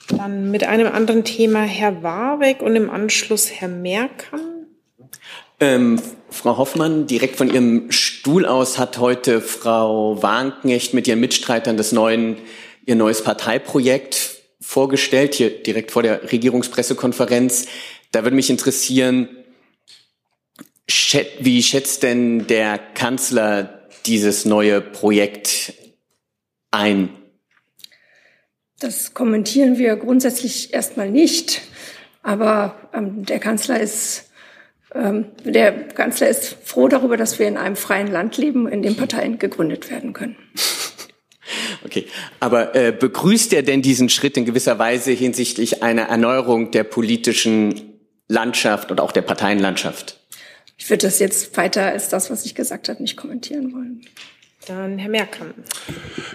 Dann mit einem anderen Thema Herr Warbeck und im Anschluss Herr Merkamp. Ähm, Frau Hoffmann, direkt von Ihrem Stuhl aus hat heute Frau Wagenknecht mit ihren Mitstreitern das neuen, ihr neues Parteiprojekt vorgestellt, hier direkt vor der Regierungspressekonferenz. Da würde mich interessieren, wie schätzt denn der Kanzler dieses neue Projekt ein? Das kommentieren wir grundsätzlich erstmal nicht. Aber ähm, der Kanzler ist der Kanzler ist froh darüber, dass wir in einem freien Land leben, in dem Parteien gegründet werden können. Okay, aber äh, begrüßt er denn diesen Schritt in gewisser Weise hinsichtlich einer Erneuerung der politischen Landschaft und auch der Parteienlandschaft? Ich würde das jetzt weiter als das, was ich gesagt habe, nicht kommentieren wollen. Dann Herr Merkamp.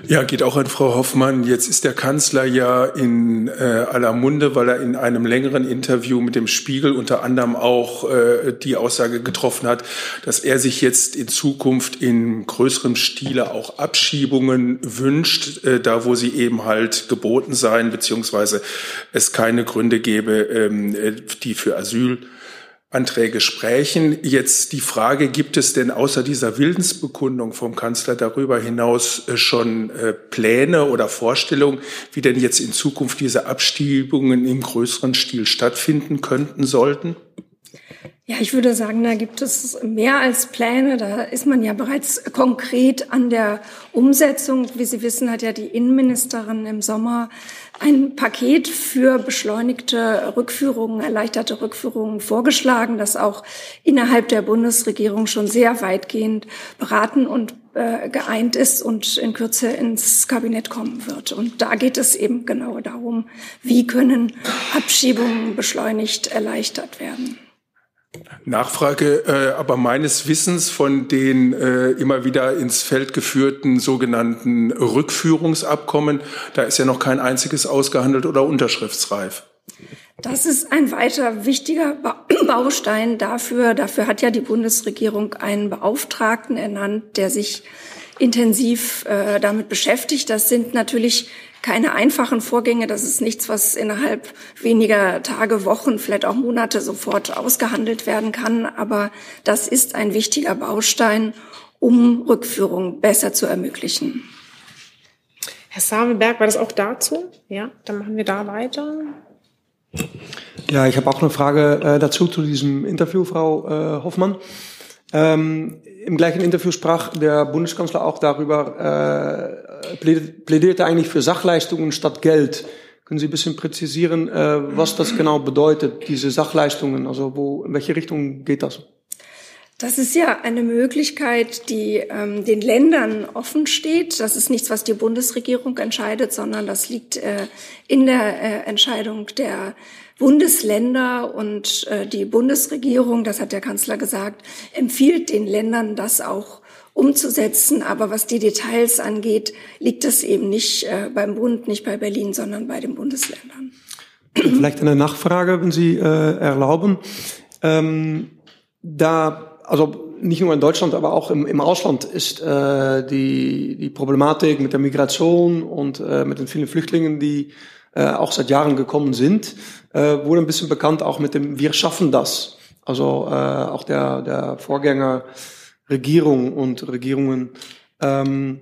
Ja, geht auch an Frau Hoffmann. Jetzt ist der Kanzler ja in äh, aller Munde, weil er in einem längeren Interview mit dem Spiegel unter anderem auch äh, die Aussage getroffen hat, dass er sich jetzt in Zukunft in größerem Stile auch Abschiebungen wünscht, äh, da wo sie eben halt geboten seien, beziehungsweise es keine Gründe gäbe, ähm, äh, die für Asyl Anträge sprechen. Jetzt die Frage, gibt es denn außer dieser Willensbekundung vom Kanzler darüber hinaus äh, schon äh, Pläne oder Vorstellungen, wie denn jetzt in Zukunft diese Abstiebungen im größeren Stil stattfinden könnten, sollten? Ja, ich würde sagen, da gibt es mehr als Pläne. Da ist man ja bereits konkret an der Umsetzung. Wie Sie wissen, hat ja die Innenministerin im Sommer ein Paket für beschleunigte Rückführungen, erleichterte Rückführungen vorgeschlagen, das auch innerhalb der Bundesregierung schon sehr weitgehend beraten und äh, geeint ist und in Kürze ins Kabinett kommen wird. Und da geht es eben genau darum, wie können Abschiebungen beschleunigt erleichtert werden. Nachfrage, äh, aber meines Wissens von den äh, immer wieder ins Feld geführten sogenannten Rückführungsabkommen, da ist ja noch kein einziges ausgehandelt oder unterschriftsreif. Das ist ein weiter wichtiger Baustein dafür. Dafür hat ja die Bundesregierung einen Beauftragten ernannt, der sich intensiv äh, damit beschäftigt. Das sind natürlich keine einfachen Vorgänge. Das ist nichts, was innerhalb weniger Tage, Wochen, vielleicht auch Monate sofort ausgehandelt werden kann. Aber das ist ein wichtiger Baustein, um Rückführung besser zu ermöglichen. Herr Savenberg, war das auch dazu? Ja, dann machen wir da weiter. Ja, ich habe auch eine Frage äh, dazu zu diesem Interview, Frau äh, Hoffmann. Ähm, Im gleichen Interview sprach der Bundeskanzler auch darüber, äh, plädierte eigentlich für Sachleistungen statt Geld. Können Sie ein bisschen präzisieren, äh, was das genau bedeutet, diese Sachleistungen? Also wo, in welche Richtung geht das? Das ist ja eine Möglichkeit, die ähm, den Ländern offen steht. Das ist nichts, was die Bundesregierung entscheidet, sondern das liegt äh, in der äh, Entscheidung der Bundesländer und äh, die Bundesregierung, das hat der Kanzler gesagt, empfiehlt den Ländern, das auch umzusetzen. Aber was die Details angeht, liegt das eben nicht äh, beim Bund, nicht bei Berlin, sondern bei den Bundesländern. Vielleicht eine Nachfrage, wenn Sie äh, erlauben. Ähm, da, also nicht nur in Deutschland, aber auch im, im Ausland ist äh, die, die Problematik mit der Migration und äh, mit den vielen Flüchtlingen, die äh, auch seit Jahren gekommen sind, äh, wurde ein bisschen bekannt auch mit dem Wir schaffen das. Also äh, auch der, der Vorgänger Regierung und Regierungen ähm,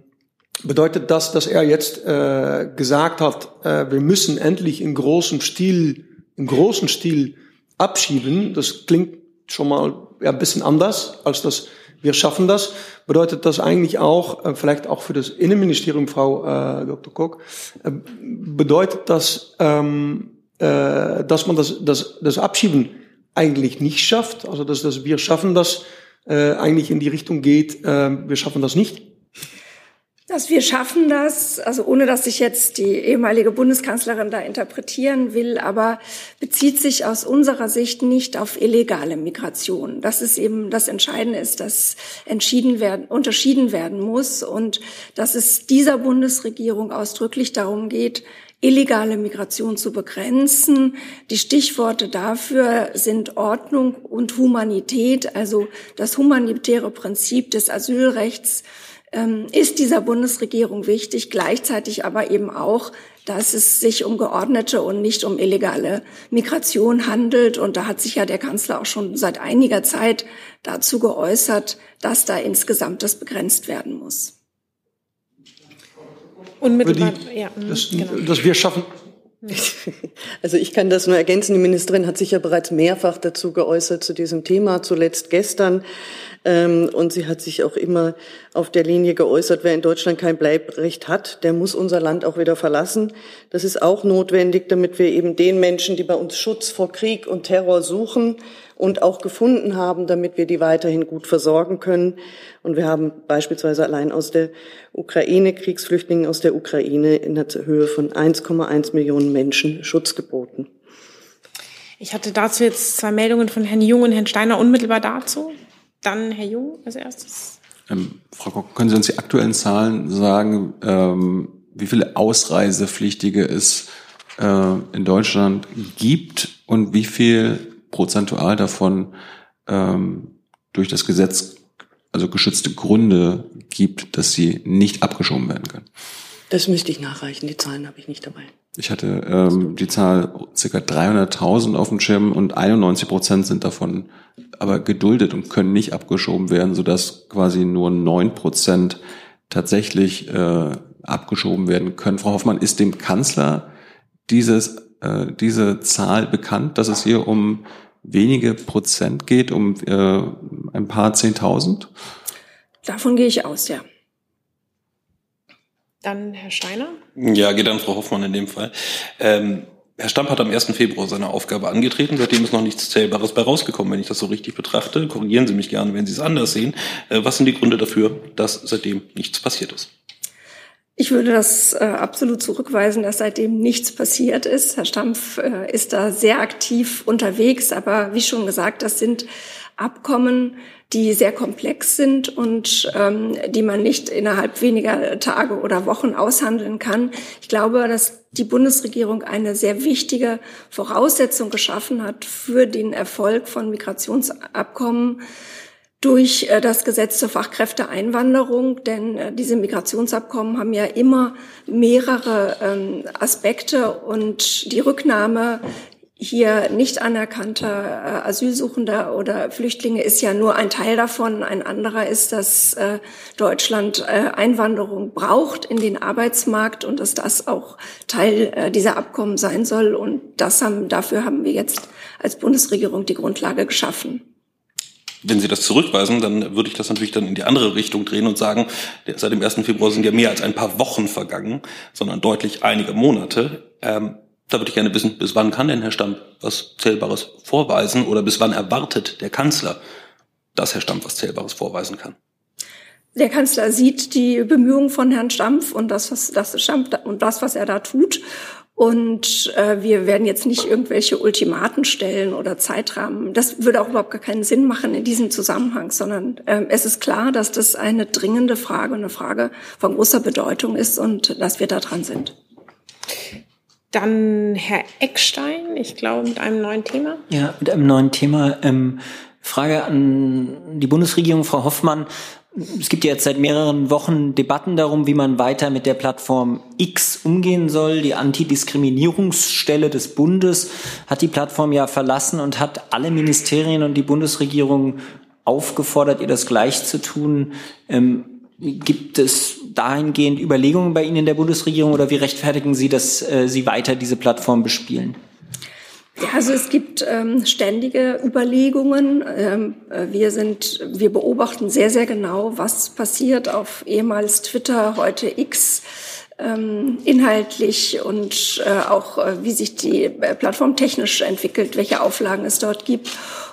bedeutet das, dass er jetzt äh, gesagt hat, äh, wir müssen endlich in großem Stil, im großen Stil abschieben. Das klingt schon mal ja, ein bisschen anders als das wir schaffen das. Bedeutet das eigentlich auch, äh, vielleicht auch für das Innenministerium, Frau äh, Dr. Koch, äh, bedeutet das, ähm, äh, dass man das, das, das Abschieben eigentlich nicht schafft, also dass das wir schaffen das äh, eigentlich in die Richtung geht, äh, wir schaffen das nicht? Dass wir schaffen das, also ohne dass ich jetzt die ehemalige Bundeskanzlerin da interpretieren will, aber bezieht sich aus unserer Sicht nicht auf illegale Migration. Das ist eben das Entscheidende ist, dass entschieden werden, unterschieden werden muss und dass es dieser Bundesregierung ausdrücklich darum geht, illegale Migration zu begrenzen. Die Stichworte dafür sind Ordnung und Humanität, also das humanitäre Prinzip des Asylrechts ähm, ist dieser Bundesregierung wichtig, gleichzeitig aber eben auch, dass es sich um geordnete und nicht um illegale Migration handelt. Und da hat sich ja der Kanzler auch schon seit einiger Zeit dazu geäußert, dass da insgesamt das begrenzt werden muss. Unmittelbar, ja, mhm, das, genau. das wir schaffen. Also ich kann das nur ergänzen. Die Ministerin hat sich ja bereits mehrfach dazu geäußert zu diesem Thema, zuletzt gestern. Ähm, und sie hat sich auch immer auf der Linie geäußert, wer in Deutschland kein Bleibrecht hat, der muss unser Land auch wieder verlassen. Das ist auch notwendig, damit wir eben den Menschen, die bei uns Schutz vor Krieg und Terror suchen und auch gefunden haben, damit wir die weiterhin gut versorgen können. Und wir haben beispielsweise allein aus der Ukraine, Kriegsflüchtlingen aus der Ukraine in der Höhe von 1,1 Millionen Menschen Schutz geboten. Ich hatte dazu jetzt zwei Meldungen von Herrn Jung und Herrn Steiner unmittelbar dazu. Dann Herr Jung als erstes. Ähm, Frau Koch, können Sie uns die aktuellen Zahlen sagen, ähm, wie viele Ausreisepflichtige es äh, in Deutschland gibt und wie viel prozentual davon ähm, durch das Gesetz, also geschützte Gründe gibt, dass sie nicht abgeschoben werden können? Das müsste ich nachreichen, die Zahlen habe ich nicht dabei. Ich hatte ähm, die Zahl ca. 300.000 auf dem Schirm und 91 Prozent sind davon aber geduldet und können nicht abgeschoben werden, sodass quasi nur neun Prozent tatsächlich äh, abgeschoben werden können. Frau Hoffmann, ist dem Kanzler dieses, äh, diese Zahl bekannt, dass es hier um wenige Prozent geht, um äh, ein paar Zehntausend? Davon gehe ich aus, ja. Dann Herr Steiner. Ja, geht an Frau Hoffmann in dem Fall. Ähm, Herr Stamp hat am 1. Februar seine Aufgabe angetreten. Seitdem ist noch nichts Zählbares bei rausgekommen, wenn ich das so richtig betrachte. Korrigieren Sie mich gerne, wenn Sie es anders sehen. Äh, was sind die Gründe dafür, dass seitdem nichts passiert ist? Ich würde das äh, absolut zurückweisen, dass seitdem nichts passiert ist. Herr Stampf äh, ist da sehr aktiv unterwegs, aber wie schon gesagt, das sind Abkommen, die sehr komplex sind und ähm, die man nicht innerhalb weniger Tage oder Wochen aushandeln kann. Ich glaube, dass die Bundesregierung eine sehr wichtige Voraussetzung geschaffen hat für den Erfolg von Migrationsabkommen durch äh, das Gesetz zur Fachkräfteeinwanderung, denn äh, diese Migrationsabkommen haben ja immer mehrere ähm, Aspekte und die Rücknahme hier nicht anerkannter äh, Asylsuchender oder Flüchtlinge ist ja nur ein Teil davon. Ein anderer ist, dass Deutschland Einwanderung braucht in den Arbeitsmarkt und dass das auch Teil dieser Abkommen sein soll. Und das haben, dafür haben wir jetzt als Bundesregierung die Grundlage geschaffen. Wenn Sie das zurückweisen, dann würde ich das natürlich dann in die andere Richtung drehen und sagen, seit dem 1. Februar sind ja mehr als ein paar Wochen vergangen, sondern deutlich einige Monate. Ähm, da würde ich gerne wissen, bis wann kann denn Herr Stamp was Zählbares vorweisen oder bis wann erwartet der Kanzler, dass Herr Stamp was Zählbares vorweisen kann? Der Kanzler sieht die Bemühungen von Herrn Stampf und das, was, das Stampf und das, was er da tut. Und äh, wir werden jetzt nicht irgendwelche Ultimaten stellen oder Zeitrahmen. Das würde auch überhaupt gar keinen Sinn machen in diesem Zusammenhang, sondern äh, es ist klar, dass das eine dringende Frage, eine Frage von großer Bedeutung ist und dass wir da dran sind. Dann Herr Eckstein, ich glaube, mit einem neuen Thema. Ja, mit einem neuen Thema. Ähm, Frage an die Bundesregierung, Frau Hoffmann. Es gibt ja jetzt seit mehreren Wochen Debatten darum, wie man weiter mit der Plattform X umgehen soll. Die Antidiskriminierungsstelle des Bundes hat die Plattform ja verlassen und hat alle Ministerien und die Bundesregierung aufgefordert, ihr das gleich zu tun. Ähm, gibt es dahingehend Überlegungen bei Ihnen in der Bundesregierung oder wie rechtfertigen Sie, dass äh, Sie weiter diese Plattform bespielen? Ja, also es gibt ähm, ständige Überlegungen. Ähm, äh, wir sind, wir beobachten sehr, sehr genau, was passiert auf ehemals Twitter, heute X, ähm, inhaltlich und äh, auch äh, wie sich die äh, Plattform technisch entwickelt, welche Auflagen es dort gibt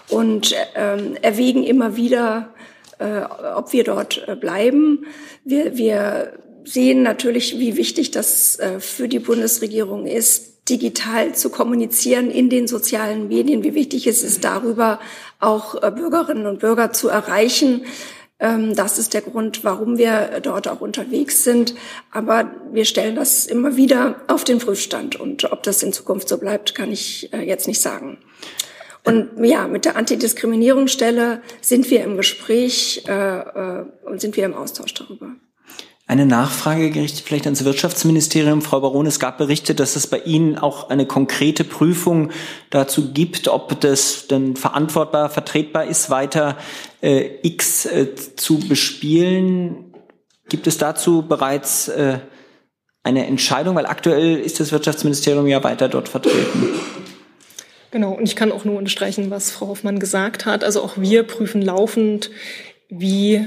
und ähm, erwägen immer wieder, äh, ob wir dort äh, bleiben. Wir, wir sehen natürlich, wie wichtig das äh, für die Bundesregierung ist, digital zu kommunizieren in den sozialen Medien, wie wichtig es ist, darüber auch äh, Bürgerinnen und Bürger zu erreichen. Ähm, das ist der Grund, warum wir dort auch unterwegs sind. Aber wir stellen das immer wieder auf den Prüfstand. Und ob das in Zukunft so bleibt, kann ich äh, jetzt nicht sagen. Und ja, mit der Antidiskriminierungsstelle sind wir im Gespräch äh, und sind wir im Austausch darüber. Eine Nachfrage gerichtet vielleicht ans Wirtschaftsministerium. Frau Baron, es gab Berichte, dass es bei Ihnen auch eine konkrete Prüfung dazu gibt, ob das denn verantwortbar, vertretbar ist, weiter äh, X äh, zu bespielen. Gibt es dazu bereits äh, eine Entscheidung? Weil aktuell ist das Wirtschaftsministerium ja weiter dort vertreten. Genau, und ich kann auch nur unterstreichen, was Frau Hoffmann gesagt hat. Also auch wir prüfen laufend, wie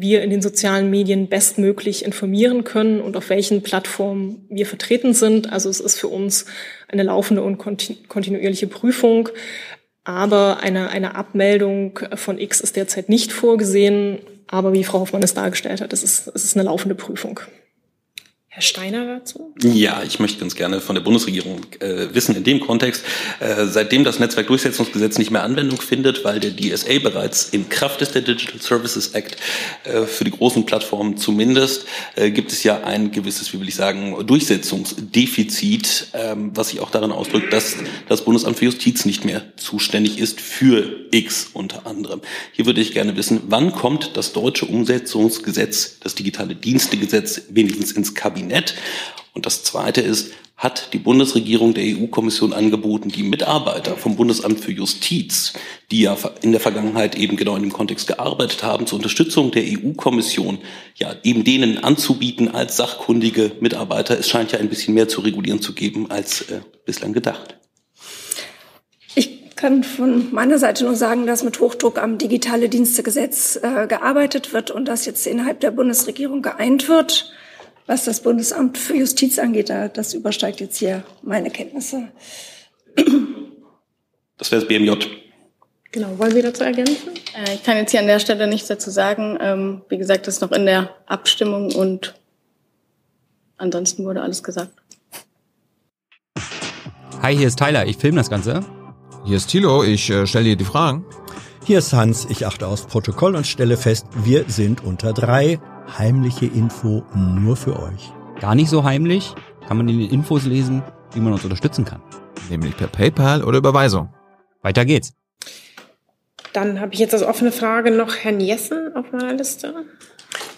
wir in den sozialen Medien bestmöglich informieren können und auf welchen Plattformen wir vertreten sind. Also es ist für uns eine laufende und kontinuierliche Prüfung. Aber eine, eine Abmeldung von X ist derzeit nicht vorgesehen. Aber wie Frau Hoffmann es dargestellt hat, es ist, es ist eine laufende Prüfung. Herr Steiner dazu? Ja, ich möchte ganz gerne von der Bundesregierung äh, wissen in dem Kontext, äh, seitdem das Netzwerkdurchsetzungsgesetz nicht mehr Anwendung findet, weil der DSA bereits in Kraft ist, der Digital Services Act, äh, für die großen Plattformen zumindest, äh, gibt es ja ein gewisses, wie will ich sagen, Durchsetzungsdefizit, ähm, was sich auch darin ausdrückt, dass das Bundesamt für Justiz nicht mehr zuständig ist für X unter anderem. Hier würde ich gerne wissen, wann kommt das deutsche Umsetzungsgesetz, das digitale Dienstegesetz wenigstens ins Kabinett? Kabinett. Und das Zweite ist, hat die Bundesregierung der EU-Kommission angeboten, die Mitarbeiter vom Bundesamt für Justiz, die ja in der Vergangenheit eben genau in dem Kontext gearbeitet haben, zur Unterstützung der EU-Kommission, ja, eben denen anzubieten als sachkundige Mitarbeiter. Es scheint ja ein bisschen mehr zu regulieren zu geben als äh, bislang gedacht. Ich kann von meiner Seite nur sagen, dass mit Hochdruck am digitale Dienstegesetz äh, gearbeitet wird und das jetzt innerhalb der Bundesregierung geeint wird. Was das Bundesamt für Justiz angeht, das übersteigt jetzt hier meine Kenntnisse. Das wäre das BMJ. Genau, wollen Sie dazu ergänzen? Äh, ich kann jetzt hier an der Stelle nichts dazu sagen. Ähm, wie gesagt, das ist noch in der Abstimmung und ansonsten wurde alles gesagt. Hi, hier ist Tyler, ich filme das Ganze. Hier ist Thilo, ich äh, stelle dir die Fragen. Hier ist Hans, ich achte aufs Protokoll und stelle fest, wir sind unter drei heimliche Info nur für euch. Gar nicht so heimlich, kann man in den Infos lesen, wie man uns unterstützen kann. Nämlich per PayPal oder Überweisung. Weiter geht's. Dann habe ich jetzt als offene Frage noch Herrn Jessen auf meiner Liste.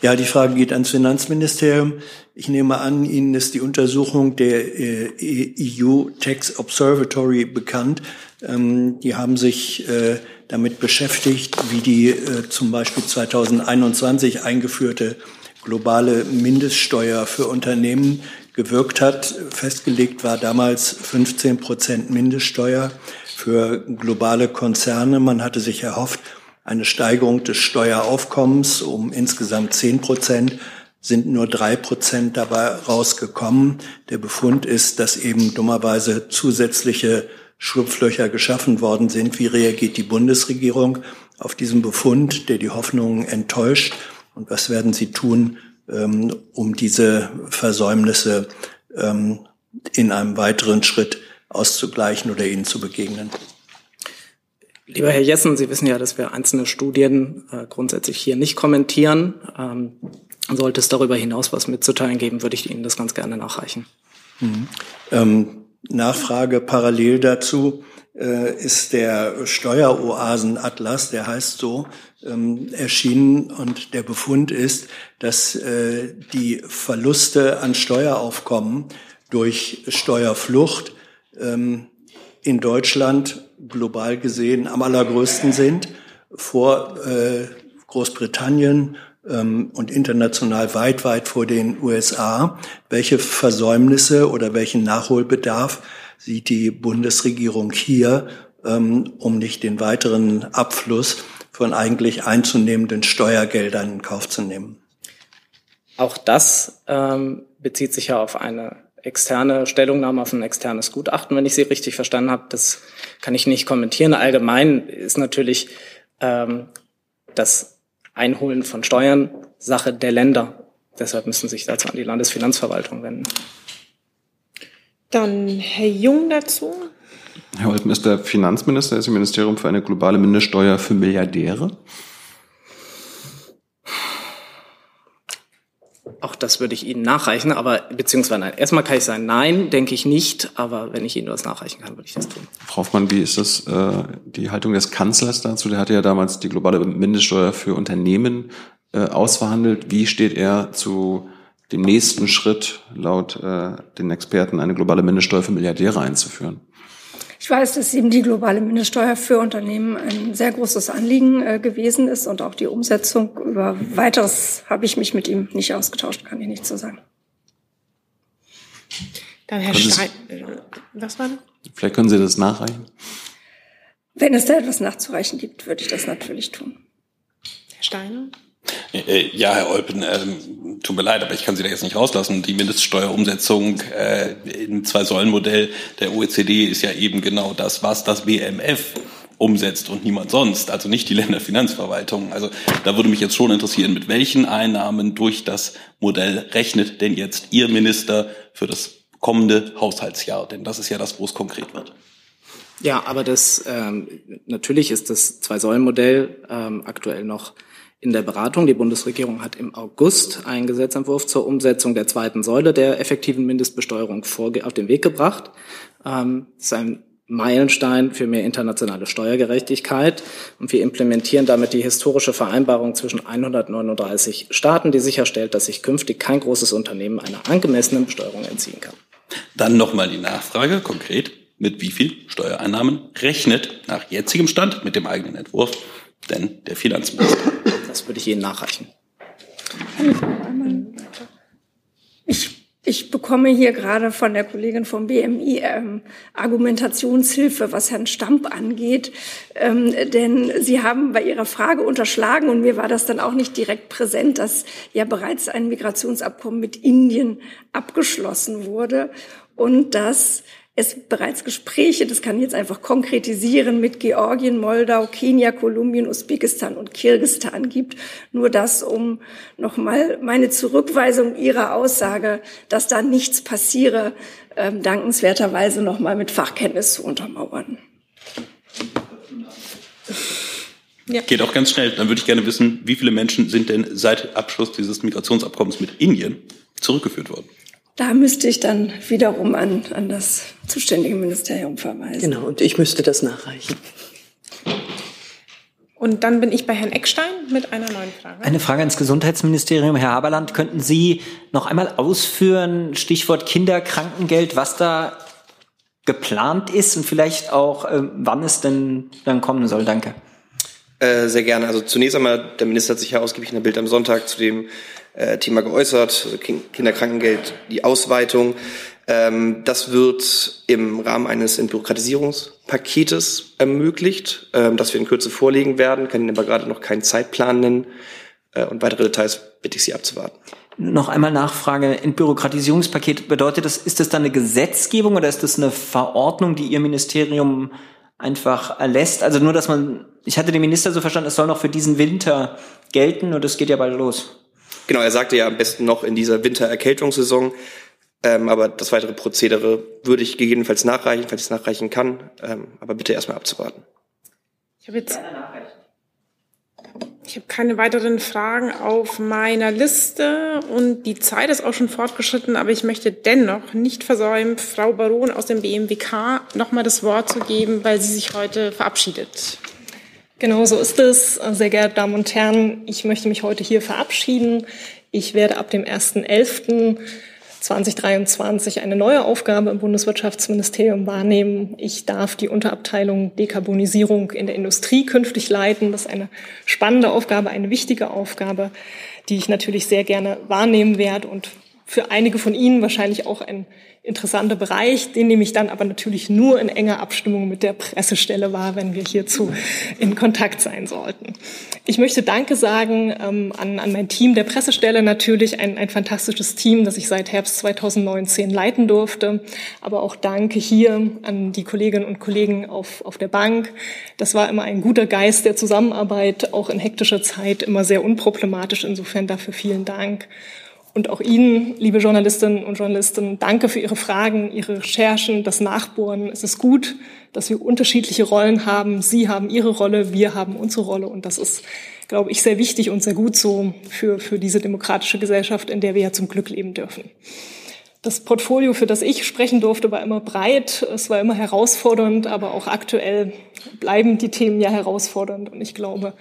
Ja, die Frage geht ans Finanzministerium. Ich nehme an, Ihnen ist die Untersuchung der äh, EU Tax Observatory bekannt. Ähm, die haben sich äh, damit beschäftigt, wie die äh, zum Beispiel 2021 eingeführte globale Mindeststeuer für Unternehmen gewirkt hat. Festgelegt war damals 15 Prozent Mindeststeuer für globale Konzerne. Man hatte sich erhofft, eine Steigerung des Steueraufkommens um insgesamt 10 Prozent sind nur drei Prozent dabei rausgekommen. Der Befund ist, dass eben dummerweise zusätzliche Schlupflöcher geschaffen worden sind. Wie reagiert die Bundesregierung auf diesen Befund, der die Hoffnungen enttäuscht? Und was werden Sie tun, ähm, um diese Versäumnisse ähm, in einem weiteren Schritt auszugleichen oder ihnen zu begegnen? Lieber Herr Jessen, Sie wissen ja, dass wir einzelne Studien äh, grundsätzlich hier nicht kommentieren. Ähm, sollte es darüber hinaus was mitzuteilen geben, würde ich Ihnen das ganz gerne nachreichen. Mhm. Ähm, Nachfrage parallel dazu. äh, ist der Steueroasenatlas, der heißt so, ähm, erschienen und der Befund ist, dass äh, die Verluste an Steueraufkommen durch Steuerflucht ähm, in Deutschland global gesehen am allergrößten sind, vor äh, Großbritannien und international weit, weit vor den USA. Welche Versäumnisse oder welchen Nachholbedarf sieht die Bundesregierung hier, ähm, um nicht den weiteren Abfluss von eigentlich einzunehmenden Steuergeldern in Kauf zu nehmen? Auch das ähm, bezieht sich ja auf eine externe Stellungnahme, auf ein externes Gutachten, wenn ich Sie richtig verstanden habe. Das kann ich nicht kommentieren. Allgemein ist natürlich ähm, das Einholen von Steuern Sache der Länder. Deshalb müssen sich dazu an die Landesfinanzverwaltung wenden. Dann Herr Jung dazu. Herr Olpen ist der Finanzminister, ist im Ministerium für eine globale Mindeststeuer für Milliardäre. Auch das würde ich Ihnen nachreichen, aber beziehungsweise nein. Erstmal kann ich sagen, nein, denke ich nicht, aber wenn ich Ihnen was nachreichen kann, würde ich das tun. Frau Hoffmann, wie ist das äh, die Haltung des Kanzlers dazu? Der hatte ja damals die globale Mindeststeuer für Unternehmen äh, ausverhandelt. Wie steht er zu dem nächsten Schritt, laut äh, den Experten, eine globale Mindeststeuer für Milliardäre einzuführen? Ich weiß, dass eben die globale Mindeststeuer für Unternehmen ein sehr großes Anliegen äh, gewesen ist und auch die Umsetzung. Über weiteres habe ich mich mit ihm nicht ausgetauscht, kann ich nicht so sagen. Dann Herr Stein. Was war das? Vielleicht können Sie das nachreichen. Wenn es da etwas nachzureichen gibt, würde ich das natürlich tun. Herr Steiner? Äh, ja, Herr Olpen, ähm, tut mir leid, aber ich kann Sie da jetzt nicht rauslassen. Die Mindeststeuerumsetzung äh, im Zwei-Säulen-Modell der OECD ist ja eben genau das, was das BMF umsetzt und niemand sonst, also nicht die Länderfinanzverwaltung. Also da würde mich jetzt schon interessieren, mit welchen Einnahmen durch das Modell rechnet denn jetzt Ihr Minister für das kommende Haushaltsjahr? Denn das ist ja das, wo es konkret wird. Ja, aber das ähm, natürlich ist das Zwei-Säulen-Modell ähm, aktuell noch in der Beratung. Die Bundesregierung hat im August einen Gesetzentwurf zur Umsetzung der zweiten Säule der effektiven Mindestbesteuerung auf den Weg gebracht. Ähm, das ist ein Meilenstein für mehr internationale Steuergerechtigkeit. Und wir implementieren damit die historische Vereinbarung zwischen 139 Staaten, die sicherstellt, dass sich künftig kein großes Unternehmen einer angemessenen Besteuerung entziehen kann. Dann nochmal die Nachfrage konkret. Mit wie viel Steuereinnahmen rechnet nach jetzigem Stand mit dem eigenen Entwurf denn der Finanzminister? Würde ich Ihnen nachreichen. Ich, ich bekomme hier gerade von der Kollegin vom BMI ähm, Argumentationshilfe, was Herrn Stamp angeht. Ähm, denn Sie haben bei Ihrer Frage unterschlagen, und mir war das dann auch nicht direkt präsent, dass ja bereits ein Migrationsabkommen mit Indien abgeschlossen wurde und dass es bereits Gespräche, das kann ich jetzt einfach konkretisieren, mit Georgien, Moldau, Kenia, Kolumbien, Usbekistan und Kirgistan gibt. Nur das, um nochmal meine Zurückweisung Ihrer Aussage, dass da nichts passiere, ähm, dankenswerterweise nochmal mit Fachkenntnis zu untermauern. Ja. Geht auch ganz schnell. Dann würde ich gerne wissen, wie viele Menschen sind denn seit Abschluss dieses Migrationsabkommens mit Indien zurückgeführt worden? Da müsste ich dann wiederum an, an das zuständige Ministerium verweisen. Genau, und ich müsste das nachreichen. Und dann bin ich bei Herrn Eckstein mit einer neuen Frage. Eine Frage ans Gesundheitsministerium. Herr Haberland, könnten Sie noch einmal ausführen, Stichwort Kinderkrankengeld, was da geplant ist und vielleicht auch, äh, wann es denn dann kommen soll? Danke. Äh, sehr gerne. Also zunächst einmal, der Minister hat sich ja ausgiebig in der Bild am Sonntag zu dem äh, Thema geäußert, also Kinderkrankengeld, die Ausweitung. Ähm, das wird im Rahmen eines Entbürokratisierungspaketes ermöglicht, ähm, das wir in Kürze vorlegen werden, kann Ihnen aber gerade noch keinen Zeitplan nennen. Äh, und weitere Details bitte ich Sie abzuwarten. Noch einmal Nachfrage. Entbürokratisierungspaket bedeutet das, ist das dann eine Gesetzgebung oder ist das eine Verordnung, die Ihr Ministerium einfach erlässt? Also nur, dass man, ich hatte den Minister so verstanden, es soll noch für diesen Winter gelten und es geht ja bald los. Genau, er sagte ja am besten noch in dieser Wintererkältungssaison. Ähm, aber das weitere Prozedere würde ich gegebenenfalls nachreichen, falls ich es nachreichen kann. Ähm, aber bitte erstmal abzuwarten. Ich habe jetzt. Ich habe keine weiteren Fragen auf meiner Liste und die Zeit ist auch schon fortgeschritten, aber ich möchte dennoch nicht versäumen, Frau Baron aus dem BMWK nochmal das Wort zu geben, weil sie sich heute verabschiedet. Genau so ist es. Sehr geehrte Damen und Herren, ich möchte mich heute hier verabschieden. Ich werde ab dem 1.11. 2023 eine neue Aufgabe im Bundeswirtschaftsministerium wahrnehmen. Ich darf die Unterabteilung Dekarbonisierung in der Industrie künftig leiten. Das ist eine spannende Aufgabe, eine wichtige Aufgabe, die ich natürlich sehr gerne wahrnehmen werde und für einige von Ihnen wahrscheinlich auch ein interessanter Bereich, den nehme ich dann aber natürlich nur in enger Abstimmung mit der Pressestelle wahr, wenn wir hierzu in Kontakt sein sollten. Ich möchte Danke sagen ähm, an, an mein Team der Pressestelle, natürlich ein, ein fantastisches Team, das ich seit Herbst 2019 leiten durfte, aber auch Danke hier an die Kolleginnen und Kollegen auf, auf der Bank. Das war immer ein guter Geist der Zusammenarbeit, auch in hektischer Zeit immer sehr unproblematisch. Insofern dafür vielen Dank. Und auch Ihnen, liebe Journalistinnen und Journalisten, danke für Ihre Fragen, Ihre Recherchen, das Nachbohren. Es ist gut, dass wir unterschiedliche Rollen haben. Sie haben Ihre Rolle, wir haben unsere Rolle. Und das ist, glaube ich, sehr wichtig und sehr gut so für, für diese demokratische Gesellschaft, in der wir ja zum Glück leben dürfen. Das Portfolio, für das ich sprechen durfte, war immer breit, es war immer herausfordernd, aber auch aktuell bleiben die Themen ja herausfordernd. Und ich glaube,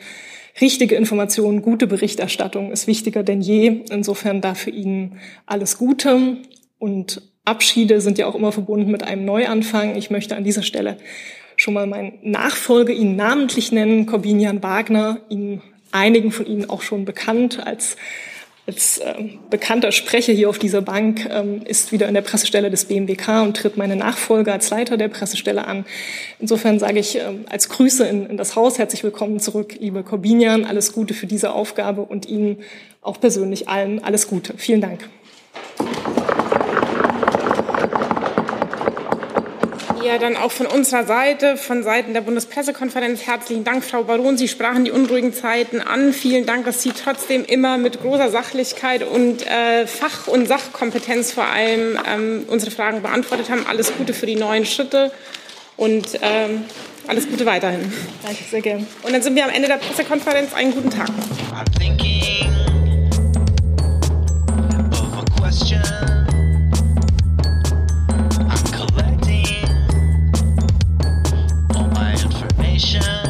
richtige Informationen, gute Berichterstattung ist wichtiger denn je. Insofern dafür Ihnen alles Gute und Abschiede sind ja auch immer verbunden mit einem Neuanfang. Ich möchte an dieser Stelle schon mal meinen Nachfolger Ihnen namentlich nennen, Corbinian Wagner, Ihnen einigen von Ihnen auch schon bekannt als als ähm, bekannter Sprecher hier auf dieser Bank ähm, ist wieder in der Pressestelle des BMWK und tritt meine Nachfolger als Leiter der Pressestelle an. Insofern sage ich ähm, als Grüße in, in das Haus herzlich willkommen zurück, liebe Corbinian, alles Gute für diese Aufgabe und Ihnen auch persönlich allen alles Gute. Vielen Dank. Ja, dann auch von unserer Seite, von Seiten der Bundespressekonferenz herzlichen Dank, Frau Baron. Sie sprachen die unruhigen Zeiten an. Vielen Dank, dass Sie trotzdem immer mit großer Sachlichkeit und äh, Fach- und Sachkompetenz vor allem ähm, unsere Fragen beantwortet haben. Alles Gute für die neuen Schritte und ähm, alles Gute weiterhin. Danke sehr gern. Und dann sind wir am Ende der Pressekonferenz. Einen guten Tag. nation.